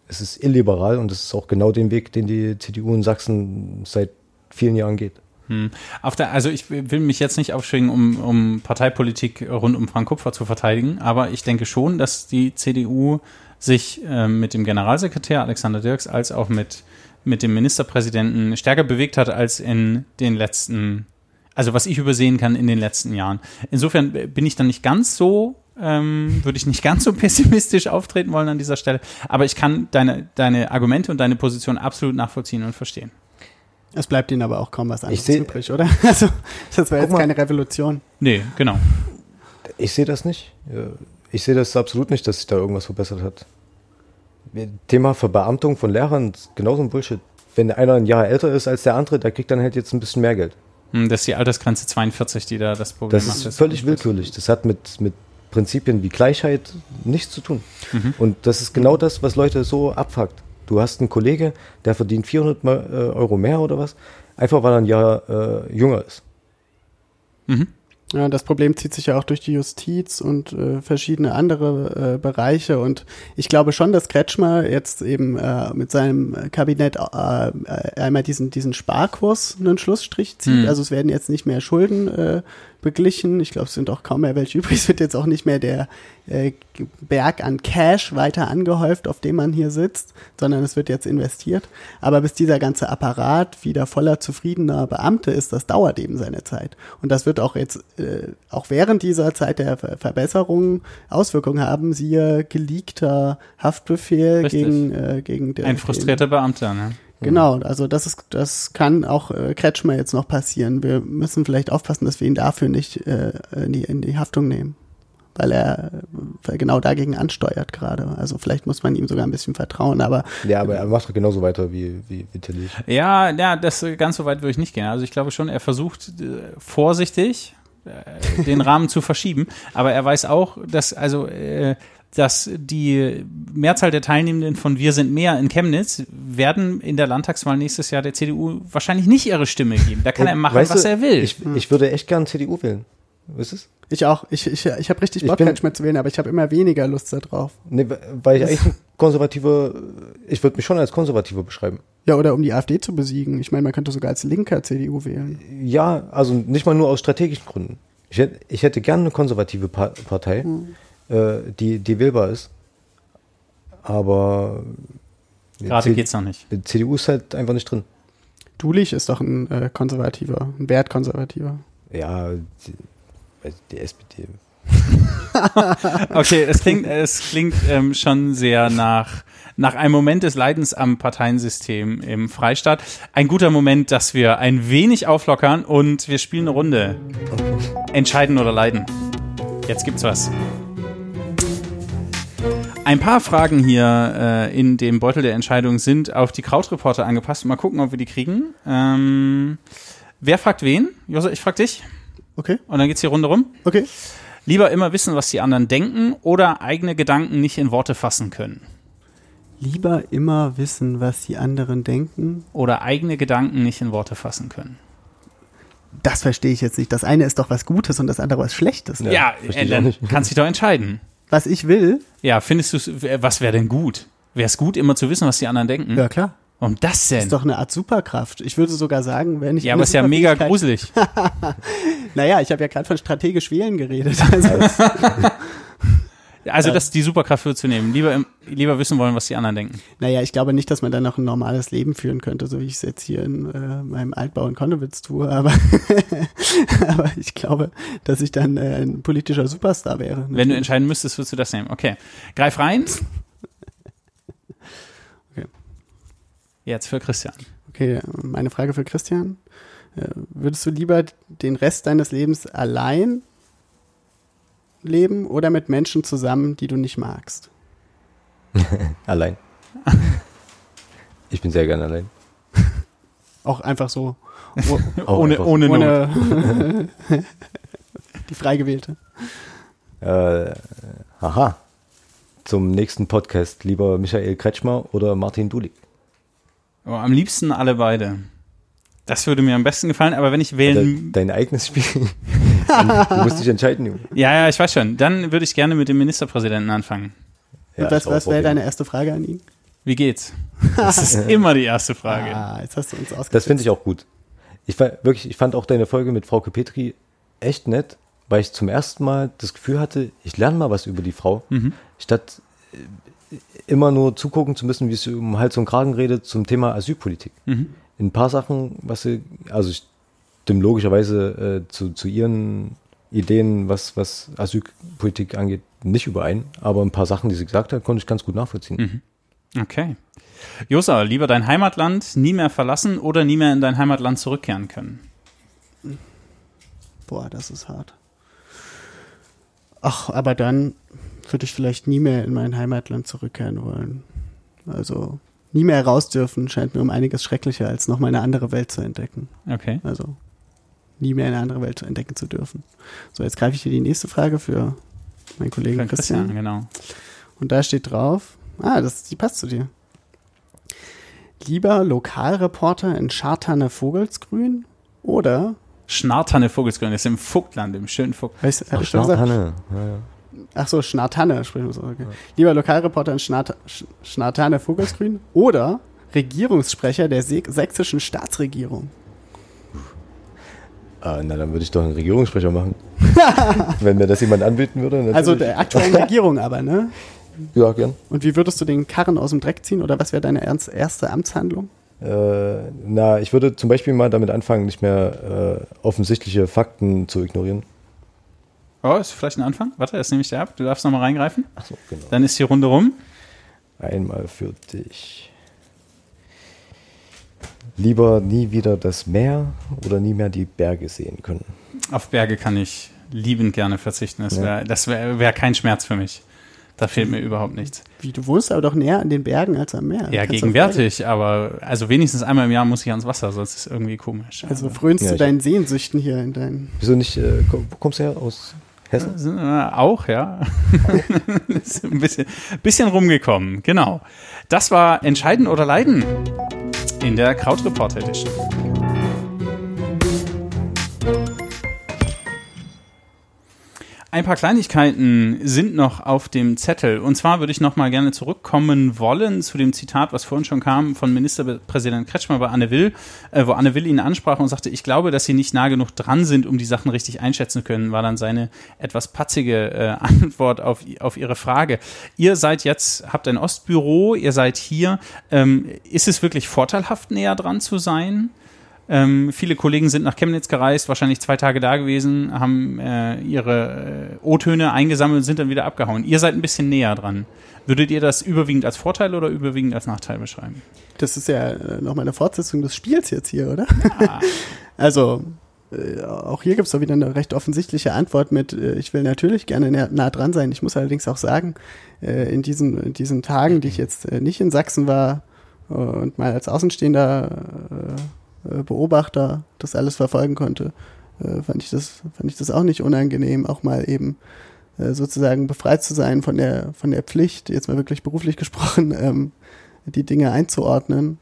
Es ist illiberal und das ist auch genau den Weg, den die CDU in Sachsen seit vielen Jahren geht. Hm. Auf der, also ich will mich jetzt nicht aufschwingen, um, um Parteipolitik rund um Frank Kupfer zu verteidigen, aber ich denke schon, dass die CDU sich ähm, mit dem Generalsekretär Alexander Dirks als auch mit, mit dem Ministerpräsidenten stärker bewegt hat als in den letzten, also was ich übersehen kann in den letzten Jahren. Insofern bin ich dann nicht ganz so, ähm, würde ich nicht ganz so <laughs> pessimistisch auftreten wollen an dieser Stelle, aber ich kann deine, deine Argumente und deine Position absolut nachvollziehen und verstehen. Es bleibt ihnen aber auch kaum was anderes seh- übrig, oder? <laughs> Also, das wäre jetzt mal. keine Revolution. Nee, genau. Ich sehe das nicht. Ich sehe das absolut nicht, dass sich da irgendwas verbessert hat. Thema Verbeamtung von Lehrern ist genauso ein Bullshit. Wenn einer ein Jahr älter ist als der andere, der kriegt dann halt jetzt ein bisschen mehr Geld. Hm, Das ist die Altersgrenze 42, die da das Problem Das macht. ist völlig willkürlich. Das hat mit, mit Prinzipien wie Gleichheit nichts zu tun. Mhm. Und das ist genau das, was Leute so abfuckt. Du hast einen Kollege, der verdient 400 mal, äh, Euro mehr oder was, einfach weil er ein Jahr äh, jünger ist. Mhm. Ja, das Problem zieht sich ja auch durch die Justiz und äh, verschiedene andere äh, Bereiche. Und ich glaube schon, dass Kretschmer jetzt eben äh, mit seinem Kabinett äh, einmal diesen, diesen Sparkurs einen Schlussstrich zieht. Hm. Also es werden jetzt nicht mehr Schulden äh, beglichen. Ich glaube, es sind auch kaum mehr welche <laughs> übrig. Es wird jetzt auch nicht mehr der äh, Berg an Cash weiter angehäuft, auf dem man hier sitzt, sondern es wird jetzt investiert. Aber bis dieser ganze Apparat wieder voller zufriedener Beamte ist, das dauert eben seine Zeit. Und das wird auch jetzt, äh, auch während dieser Zeit der Ver Verbesserungen Auswirkungen haben. Siehe geleakter Haftbefehl Richtig. gegen, äh, gegen den, Ein frustrierter Beamter, ne? Den, Genau, also das ist, das kann auch äh, Kretschmer jetzt noch passieren. Wir müssen vielleicht aufpassen, dass wir ihn dafür nicht äh, in, die, in die Haftung nehmen. Weil er äh, genau dagegen ansteuert gerade. Also vielleicht muss man ihm sogar ein bisschen vertrauen, aber Ja, aber er macht doch genauso weiter wie, wie, wie Tillich. Ja, ja, das ganz so weit würde ich nicht gehen. Also ich glaube schon, er versucht äh, vorsichtig äh, den Rahmen zu verschieben, aber er weiß auch, dass also äh, dass die Mehrzahl der Teilnehmenden von Wir sind mehr in Chemnitz werden in der Landtagswahl nächstes Jahr der CDU wahrscheinlich nicht ihre Stimme geben. Da kann er machen, was du, er will. Ich, ich würde echt gern CDU wählen. Wisst ihr ich auch. Ich, ich, ich habe richtig Ich Bock, bin- Kretschmer zu wählen, aber ich habe immer weniger Lust da drauf. Nee, weil ich eigentlich ein konservativer, ich würde mich schon als konservativer beschreiben. Ja, oder um die AfD zu besiegen. Ich meine, man könnte sogar als Linker CDU wählen. Ja, also nicht mal nur aus strategischen Gründen. Ich hätte, ich hätte gerne eine konservative Pa- Partei, Hm. Äh, die, die wählbar ist. Aber Gerade C- geht's noch nicht. die CDU ist halt einfach nicht drin. Dulich ist doch ein äh, Konservativer, ein Wertkonservativer. Ja, die, ich, die SPD. <laughs> Okay, es klingt, es klingt ähm, schon sehr nach, nach einem Moment des Leidens am Parteiensystem im Freistaat. Ein guter Moment, dass wir ein wenig auflockern und wir spielen eine Runde. Entscheiden oder leiden. Jetzt gibt's was. Ein paar Fragen hier äh, in dem Beutel der Entscheidung sind auf die Krautreporter angepasst. Mal gucken, ob wir die kriegen. Ähm, wer fragt wen? Josa, ich frag dich. Okay. Und dann geht's die Runde rum. Okay. Lieber immer wissen, was die anderen denken oder eigene Gedanken nicht in Worte fassen können. Lieber immer wissen, was die anderen denken. Oder eigene Gedanken nicht in Worte fassen können. Das verstehe ich jetzt nicht. Das eine ist doch was Gutes und das andere was Schlechtes. Ja, äh, dann kannst du dich doch entscheiden. Was ich will? Ja, findest du, was wäre denn gut? Wäre es gut, immer zu wissen, was die anderen denken? Ja, klar. Warum das denn? Ist doch eine Art Superkraft. Ich würde sogar sagen, wenn ich. Ja, aber ist ja mega gruselig. <laughs> naja, ich habe ja gerade von strategisch wählen geredet. <laughs> Also, <laughs> Also, das die Superkraft für zu nehmen. Lieber, lieber wissen wollen, was die anderen denken. naja, ich glaube nicht, dass man dann noch ein normales Leben führen könnte, so wie ich es jetzt hier in äh, meinem Altbau in Konnewitz tue. Aber, <laughs> aber ich glaube, dass ich dann äh, ein politischer Superstar wäre. Wenn du entscheiden müsstest, würdest du das nehmen. Okay. Greif rein. <laughs> Okay. Jetzt für Christian. Okay, meine Frage für Christian. Äh, Würdest du lieber den Rest deines Lebens allein leben oder mit Menschen zusammen, die du nicht magst? <laughs> Allein. <laughs> Ich bin sehr gerne allein. <laughs> Auch einfach so. Oh, Auch ohne, einfach- ohne Not. ohne die frei gewählte. Äh, aha. Zum nächsten Podcast lieber Michael Kretschmer oder Martin Dulik. Oh, am liebsten alle beide. Das würde mir am besten gefallen, aber wenn ich wählen. Dein, dein eigenes Spiel. Du musst dich entscheiden, Junge. Ja, ja, ich weiß schon. Dann würde ich gerne mit dem Ministerpräsidenten anfangen. Ja, Und was, was wäre deine erste Frage an ihn? Wie geht's? Das ist <laughs> immer die erste Frage. Ah, jetzt hast du uns ausgesetzt. Das finde ich auch gut. Ich war wirklich, ich fand auch deine Folge mit Frau Petri echt nett, weil ich zum ersten Mal das Gefühl hatte, ich lerne mal was über die Frau, Mhm. statt äh, immer nur zugucken zu müssen, wie sie um Hals und Kragen redet zum Thema Asylpolitik. Mhm. In ein paar Sachen, was sie, also ich stimme logischerweise äh, zu, zu ihren Ideen, was, was Asylpolitik angeht, nicht überein, aber ein paar Sachen, die sie gesagt hat, konnte ich ganz gut nachvollziehen. Mhm. Okay. Josa, lieber dein Heimatland nie mehr verlassen oder nie mehr in dein Heimatland zurückkehren können? Boah, das ist hart. Ach, aber dann würde ich vielleicht nie mehr in mein Heimatland zurückkehren wollen. Also nie mehr raus dürfen scheint mir um einiges schrecklicher, als nochmal eine andere Welt zu entdecken. Okay. Also nie mehr eine andere Welt entdecken zu dürfen. So, jetzt greife ich dir die nächste Frage für meinen Kollegen Für Christian. Christian, genau. Und da steht drauf, ah, das, die passt zu dir. Lieber Lokalreporter in Schartaner Vogelsgrün oder, Schnarthanne Vogelsgrün ist im Vogtland, im schönen Vogtland. weißt, Ach, ich schon gesagt? Schnarrtanne. Ja, ja. Ach so, Schnartanne sprechen wir so. Okay. Lieber Lokalreporter in Schnart Sch- Schnartanne Vogelsgrün oder Regierungssprecher der sächsischen Staatsregierung. Ah, na, dann würde ich doch einen Regierungssprecher machen. <laughs> Wenn mir das jemand anbieten würde. Natürlich. Also der aktuellen <laughs> Regierung aber, ne? ja, gern. Und wie würdest du den Karren aus dem Dreck ziehen oder was wäre deine ernst, erste Amtshandlung? Äh, na, ich würde zum Beispiel mal damit anfangen, nicht mehr äh, offensichtliche Fakten zu ignorieren. Oh, ist vielleicht ein Anfang? Warte, das nehme ich dir ab. Du darfst nochmal reingreifen. Ach so, genau. Dann ist die Runde rum. Einmal für dich. Lieber nie wieder das Meer oder nie mehr die Berge sehen können. Auf Berge kann ich liebend gerne verzichten. Das Ja. wäre das wär, wär kein Schmerz für mich. Da fehlt mir überhaupt nichts. Wie, du wohnst aber doch näher an den Bergen als am Meer. Ja, gegenwärtig, aber also wenigstens einmal im Jahr muss ich ans Wasser, sonst ist es irgendwie komisch. Also frönst Ja, du deinen Sehnsüchten hier in deinen. Wieso nicht, äh, kommst du her? Aus Hessen? Äh, Auch, ja. <laughs> <laughs> ist ein bisschen, bisschen rumgekommen, genau. Das war Entscheiden oder Leiden in der Krautreporter Edition. Ein paar Kleinigkeiten sind noch auf dem Zettel. Und zwar würde ich noch mal gerne zurückkommen wollen zu dem Zitat, was vorhin schon kam von Ministerpräsident Kretschmer bei Anne Will, äh, wo Anne Will ihn ansprach und sagte, ich glaube, dass sie nicht nah genug dran sind, um die Sachen richtig einschätzen können, war dann seine etwas patzige äh, <laughs> Antwort auf, auf ihre Frage. Ihr seid jetzt, habt ein Ostbüro, ihr seid hier. Ähm, ist es wirklich vorteilhaft, näher dran zu sein? Ähm, viele Kollegen sind nach Chemnitz gereist, wahrscheinlich zwei Tage da gewesen, haben äh, ihre äh, O-Töne eingesammelt und sind dann wieder abgehauen. Ihr seid ein bisschen näher dran. Würdet ihr das überwiegend als Vorteil oder überwiegend als Nachteil beschreiben? Das ist ja äh, nochmal eine Fortsetzung des Spiels jetzt hier, oder? <laughs> also, äh, auch hier gibt es doch wieder eine recht offensichtliche Antwort mit, äh, ich will natürlich gerne nah, nah dran sein. Ich muss allerdings auch sagen, in, diesen, in diesen Tagen, die ich jetzt nicht in Sachsen war und mal als Außenstehender Beobachter das alles verfolgen konnte, äh, fand, ich das, fand ich das auch nicht unangenehm, auch mal eben äh, sozusagen befreit zu sein von der, von der Pflicht, jetzt mal wirklich beruflich <laughs> gesprochen, ähm, die Dinge einzuordnen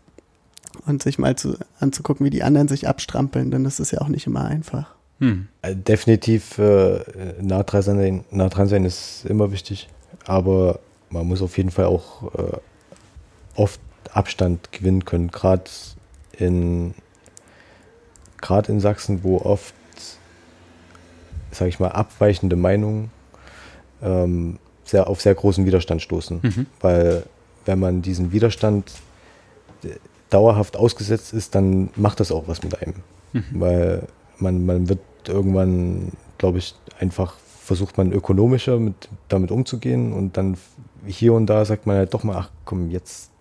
und sich mal zu, anzugucken, wie die anderen sich abstrampeln, denn das ist ja auch nicht immer einfach. Hm. Äh, Definitiv äh, nah, dran sein, nah dran sein ist immer wichtig, aber man muss auf jeden Fall auch äh, oft Abstand gewinnen können, gerade in, gerade in Sachsen, wo oft, sage ich mal, abweichende Meinungen ähm, sehr, auf sehr großen Widerstand stoßen. Mhm. Weil wenn man diesen Widerstand äh, dauerhaft ausgesetzt ist, dann macht das auch was mit einem. Mhm. Weil man, man wird irgendwann, glaube ich, einfach versucht man ökonomischer mit, damit umzugehen und dann hier und da sagt man halt doch mal, ach komm, jetzt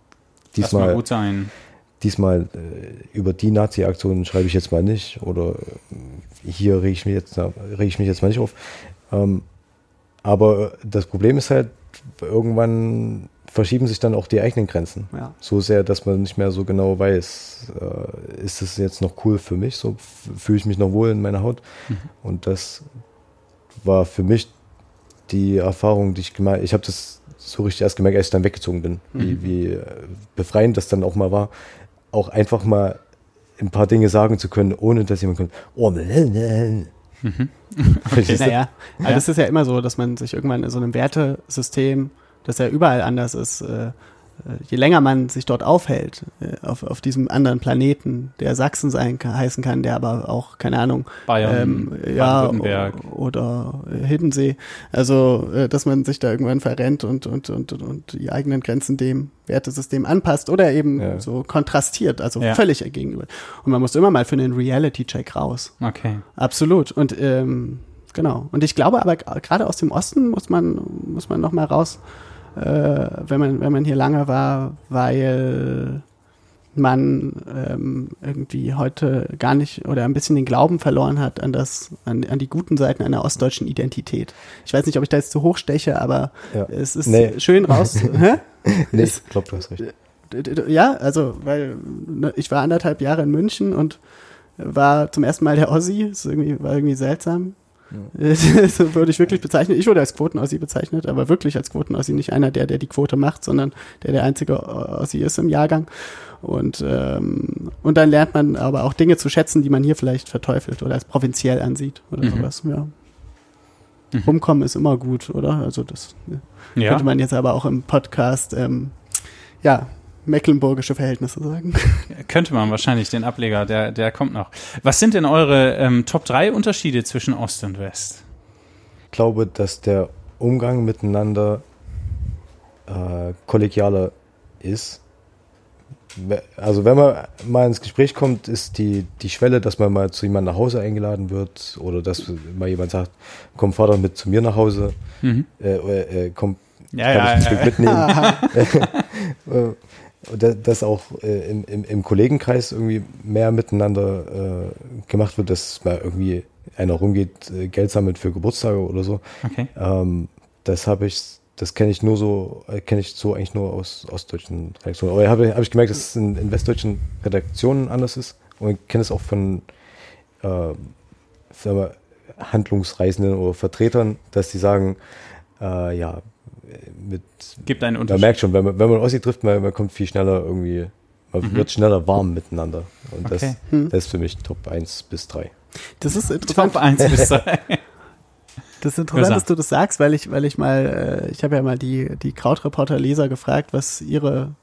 Lass mal diesmal, gut sein. Diesmal äh, über die Nazi-Aktion schreibe ich jetzt mal nicht oder äh, hier rege ich mich jetzt, rege ich mich jetzt mal nicht auf. Ähm, aber das Problem ist halt, irgendwann verschieben sich dann auch die eigenen Grenzen. Ja. So sehr, dass man nicht mehr so genau weiß, äh, ist es jetzt noch cool für mich, so fühle ich mich noch wohl in meiner Haut. Mhm. Und das war für mich die Erfahrung, die ich gemerkt ich habe das so richtig erst gemerkt, als ich dann weggezogen bin, wie, Mhm. wie äh, befreiend das dann auch mal war, auch einfach mal ein paar Dinge sagen zu können, ohne dass jemand kommt, oh, ne. Mhm. <laughs> Naja, aber Ja. das ist ja immer so, dass man sich irgendwann in so einem Wertesystem, das ja überall anders ist, äh, je länger man sich dort aufhält, äh, auf, auf diesem anderen Planeten, der Sachsen sein kann, heißen kann, der aber auch, keine Ahnung, Bayern, ähm, ja, oder äh, Hiddensee, also äh, dass man sich da irgendwann verrennt und, und, und, und, die eigenen Grenzen dem Wertesystem anpasst oder eben Ja. so kontrastiert, also Ja. völlig gegenüber. Und man muss immer mal für einen Reality-Check raus. Okay. Absolut. Und ähm, genau. Und ich glaube aber gerade aus dem Osten muss man muss man noch mal raus, äh, wenn man wenn man hier lange war, weil man ähm, irgendwie heute gar nicht oder ein bisschen den Glauben verloren hat an das an, an die guten Seiten einer ostdeutschen Identität. Ich weiß nicht, ob ich da jetzt zu hoch steche, aber Ja. es ist Nee. schön raus. <laughs> Hä? Nee, ich glaube, du hast recht. Ja, also, weil ne, ich war anderthalb Jahre in München und war zum ersten Mal der Ossi. Das irgendwie, war irgendwie seltsam. <laughs> so würde ich wirklich bezeichnen. Ich wurde als Quoten-Ossi bezeichnet, aber wirklich als Quoten-Ossi. Nicht einer, der, der die Quote macht, sondern der der einzige Ossi ist im Jahrgang. Und, ähm, und dann lernt man aber auch Dinge zu schätzen, die man hier vielleicht verteufelt oder als provinziell ansieht oder Mhm. sowas. Ja. Mhm. Rumkommen ist immer gut, oder? Also das Ja. könnte man jetzt aber auch im Podcast, ähm, ja, mecklenburgische Verhältnisse sagen. <laughs> Könnte man wahrscheinlich, den Ableger, der, der kommt noch. Was sind denn eure ähm, Top 3 Unterschiede zwischen Ost und West? Ich glaube, dass der Umgang miteinander äh, kollegialer ist. Also wenn man mal ins Gespräch kommt, ist die, die Schwelle, dass man mal zu jemandem nach Hause eingeladen wird oder dass mal jemand sagt, komm, fahr doch mit zu mir nach Hause, Mhm. äh, äh, äh, komm, Ja, kann ja, ich ein ja. Stück mitnehmen. <laughs> <laughs> Da- dass auch äh, im, im, im Kollegenkreis irgendwie mehr miteinander äh, gemacht wird, dass mal irgendwie einer rumgeht, äh, Geld sammelt für Geburtstage oder so. Okay. Ähm, das habe ich, das kenne ich nur so, äh, kenne ich so eigentlich nur aus ostdeutschen Redaktionen. Aber habe hab ich gemerkt, dass es in, in westdeutschen Redaktionen anders ist. Und ich kenne es auch von äh, wir, Handlungsreisenden oder Vertretern, dass die sagen, äh, ja, mit Gibt einen man Unterschied. merkt schon, wenn man, wenn man Ossi trifft, man, man kommt viel schneller irgendwie, man Mhm. wird schneller warm miteinander. Und Okay. das, Hm. das ist für mich Top 1 bis 3. <laughs> Das ist interessant. Top 1 bis 3. Das ist interessant, Größer. dass du das sagst, weil ich, weil ich mal, äh, ich habe ja mal die, die Krautreporter-Leser gefragt, was ihre,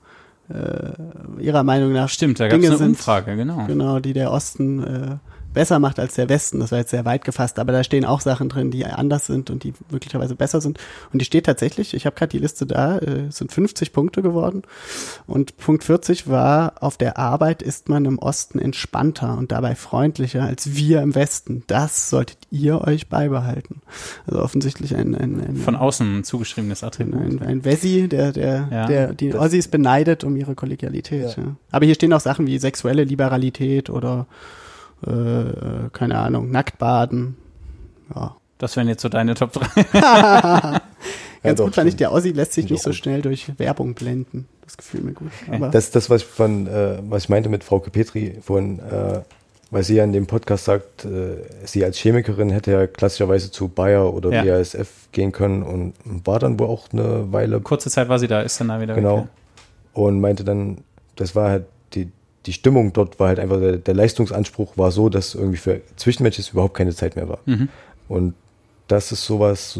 äh, ihrer Meinung nach Stimmt, da gab es eine sind, Umfrage, genau. Genau, die der Osten äh, besser macht als der Westen. Das war jetzt sehr weit gefasst, aber da stehen auch Sachen drin, die anders sind und die möglicherweise besser sind. Und die steht tatsächlich, ich habe gerade die Liste da, äh, es sind 50 Punkte geworden. Und Punkt 40 war, auf der Arbeit ist man im Osten entspannter und dabei freundlicher als wir im Westen. Das solltet ihr euch beibehalten. Also offensichtlich ein, ein, ein Von außen zugeschriebenes Attribut. ein, ein Wessi, der, der, Ja. der die Ossis beneidet um ihre Kollegialität. Ja. Aber hier stehen auch Sachen wie sexuelle Liberalität oder äh, äh, keine Ahnung, Nacktbaden. Ja. Das wären jetzt so deine Top 3. <laughs> <laughs> Ganz doch, gut fand ich, der Ossi lässt sich nicht ich so schnell durch Werbung blenden. Das gefühl mir gut. Aber Das ist das, was ich von, äh, was ich meinte mit Frauke Petri vorhin, äh, weil sie ja in dem Podcast sagt, äh, sie als Chemikerin hätte ja klassischerweise zu Bayer oder Ja. BASF gehen können und war dann wohl auch eine Weile Kurze Zeit war sie da, ist dann da wieder Genau. weg. Und meinte dann, das war halt die, Stimmung dort war halt einfach, der, der Leistungsanspruch war so, dass irgendwie für Zwischenmenschlich überhaupt keine Zeit mehr war. Mhm. Und das ist sowas,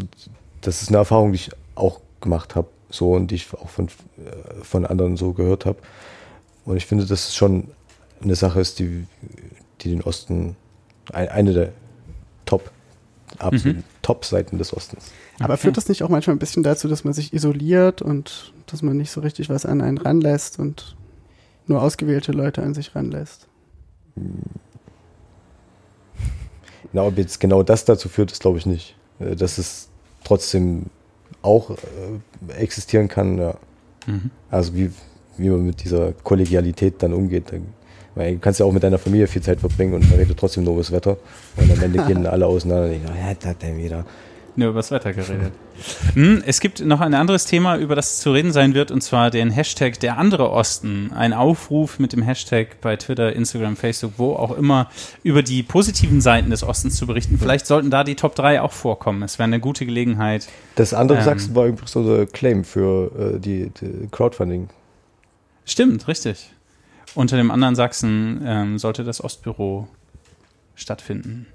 das ist eine Erfahrung, die ich auch gemacht habe, so und die ich auch von, äh, von anderen so gehört habe. Und ich finde, dass es schon eine Sache ist, die, die den Osten, ein, eine der Top, absoluten Mhm. Top-Seiten des Ostens. Aber Okay. führt das nicht auch manchmal ein bisschen dazu, dass man sich isoliert und dass man nicht so richtig was an einen ranlässt und nur ausgewählte Leute an sich ranlässt? Na, ob jetzt genau das dazu führt, ist glaube ich nicht. Äh, Dass es trotzdem auch äh, existieren kann, ja. Mhm. Also wie, wie man mit dieser Kollegialität dann umgeht. Dann- Weil du kannst ja auch mit deiner Familie viel Zeit verbringen und man redet trotzdem nur über das Wetter. Und am Ende gehen <laughs> alle auseinander und denken, ja, hat das denn wieder. Nur über das Wetter geredet. Hm, es gibt noch ein anderes Thema, über das zu reden sein wird, und zwar den Hashtag der andere Osten. Ein Aufruf mit dem Hashtag bei Twitter, Instagram, Facebook, wo auch immer, über die positiven Seiten des Ostens zu berichten. Vielleicht sollten da die Top 3 auch vorkommen. Es wäre eine gute Gelegenheit. Das andere Ähm. Sachsen war übrigens so der Claim für äh, die, die Crowdfunding. Stimmt, richtig. Unter dem anderen Sachsen ähm, sollte das Ostbüro stattfinden.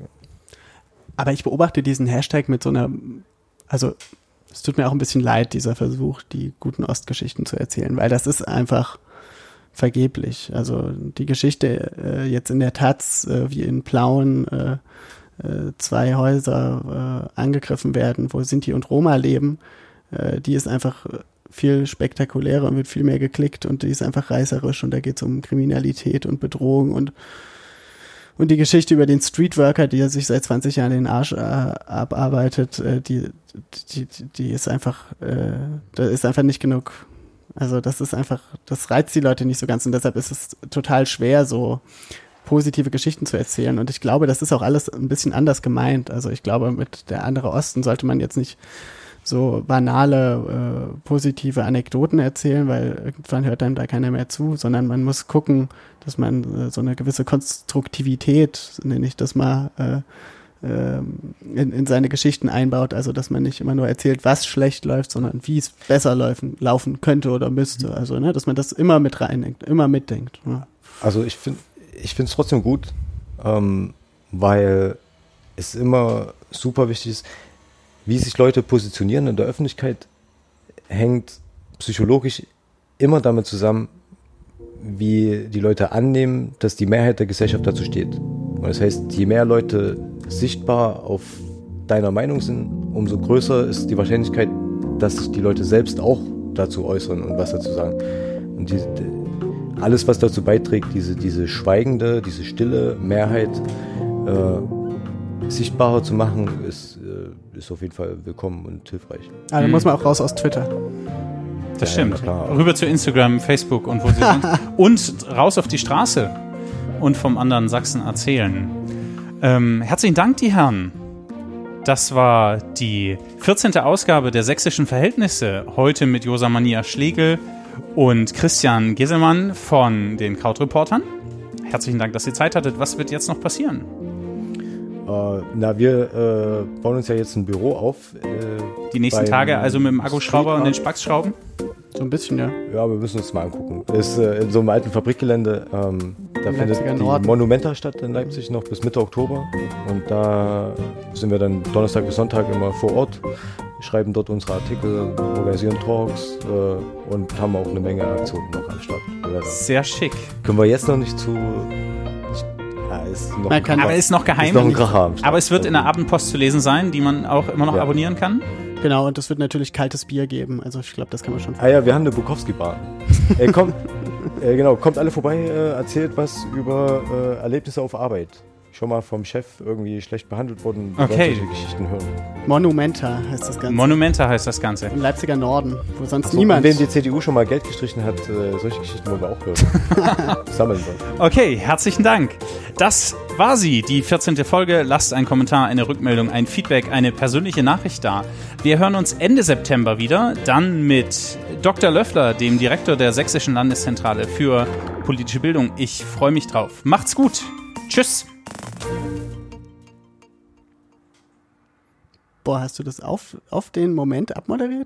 Aber ich beobachte diesen Hashtag mit so einer, also es tut mir auch ein bisschen leid, dieser Versuch, die guten Ostgeschichten zu erzählen, weil das ist einfach vergeblich. Also die Geschichte äh, jetzt in der Taz, äh, wie in Plauen äh, äh, zwei Häuser äh, angegriffen werden, wo Sinti und Roma leben, äh, die ist einfach viel spektakulärer und wird viel mehr geklickt und die ist einfach reißerisch und da geht es um Kriminalität und Bedrohung und und die Geschichte über den Streetworker, der sich seit 20 Jahren den Arsch äh, abarbeitet, äh, die, die, die, ist einfach, äh, da ist einfach nicht genug. Also das ist einfach, das reizt die Leute nicht so ganz und deshalb ist es total schwer, so positive Geschichten zu erzählen. Und ich glaube, das ist auch alles ein bisschen anders gemeint. Also ich glaube, mit der andere Osten sollte man jetzt nicht so banale, äh, positive Anekdoten erzählen, weil irgendwann hört einem da keiner mehr zu, sondern man muss gucken, dass man äh, so eine gewisse Konstruktivität, nenne ich das mal, äh, ähm, in, in seine Geschichten einbaut. Also, dass man nicht immer nur erzählt, was schlecht läuft, sondern wie es besser laufen, laufen könnte oder müsste. Also, ne, dass man das immer mit reindenkt, immer mitdenkt. Ja. Also ich finde ich finde es trotzdem gut, ähm, weil es immer super wichtig ist, wie sich Leute positionieren in der Öffentlichkeit, hängt psychologisch immer damit zusammen, wie die Leute annehmen, dass die Mehrheit der Gesellschaft dazu steht. Und das heißt, je mehr Leute sichtbar auf deiner Meinung sind, umso größer ist die Wahrscheinlichkeit, dass sich die Leute selbst auch dazu äußern und was dazu sagen. Und die, die, alles, was dazu beiträgt, diese, diese schweigende, diese stille Mehrheit äh, sichtbarer zu machen, ist, äh, ist auf jeden Fall willkommen und hilfreich. Dann muss man auch raus aus Twitter. Das stimmt. Rüber zu Instagram, Facebook und wo sie sonst. <laughs> und raus auf die Straße und vom anderen Sachsen erzählen. Ähm, herzlichen Dank, die Herren. Das war die 14. Ausgabe der Sächsischen Verhältnisse. Heute mit Josa Mania Schlegel und Christian Geselmann von den Krautreportern. Herzlichen Dank, dass ihr Zeit hattet. Was wird jetzt noch passieren? Äh, na, wir äh, bauen uns ja jetzt ein Büro auf. Äh, Die nächsten Tage also mit dem Akkuschrauber und den. Spaxschrauben? So ein bisschen, ja. Ja, wir müssen uns mal angucken. Ist äh, in so einem alten Fabrikgelände. Ähm, da Im findet Leipziger die Norden. Monumenta statt in Leipzig noch bis Mitte Oktober. Und da sind wir dann Donnerstag bis Sonntag immer vor Ort, schreiben dort unsere Artikel, organisieren Talks äh, und haben auch eine Menge Aktionen noch am Start. Sehr schick. können wir jetzt noch nicht zu. Ist noch Man ein kann-. Aber ist noch geheim. Ist noch ein Kracher. Aber es wird in der Abendpost zu lesen sein, die man auch immer noch Ja. abonnieren kann. Genau, und es wird natürlich kaltes Bier geben. Also ich glaube, das kann man schon Ah ja, wir haben eine Bukowski-Bar. <laughs> äh, kommt, äh, genau, kommt alle vorbei, äh, erzählt was über äh, Erlebnisse auf Arbeit. Schon mal vom Chef irgendwie schlecht behandelt wollen Okay. solche Geschichten hören. Monumenta heißt das Ganze. Monumenta heißt das Ganze. Im Leipziger Norden, wo sonst So, niemand. Wem die CDU schon mal Geld gestrichen hat, äh, solche Geschichten wollen wir auch hören. <laughs> Sammeln wir. Okay, herzlichen Dank. Das war sie, die 14. Folge. Lasst einen Kommentar, eine Rückmeldung, ein Feedback, eine persönliche Nachricht da. Wir hören uns Ende September wieder, dann mit Dr. Löffler, dem Direktor der Sächsischen Landeszentrale für politische Bildung. Ich freue mich drauf. Macht's gut. Tschüss. Boah, hast du das auf, auf den Moment abmoderiert?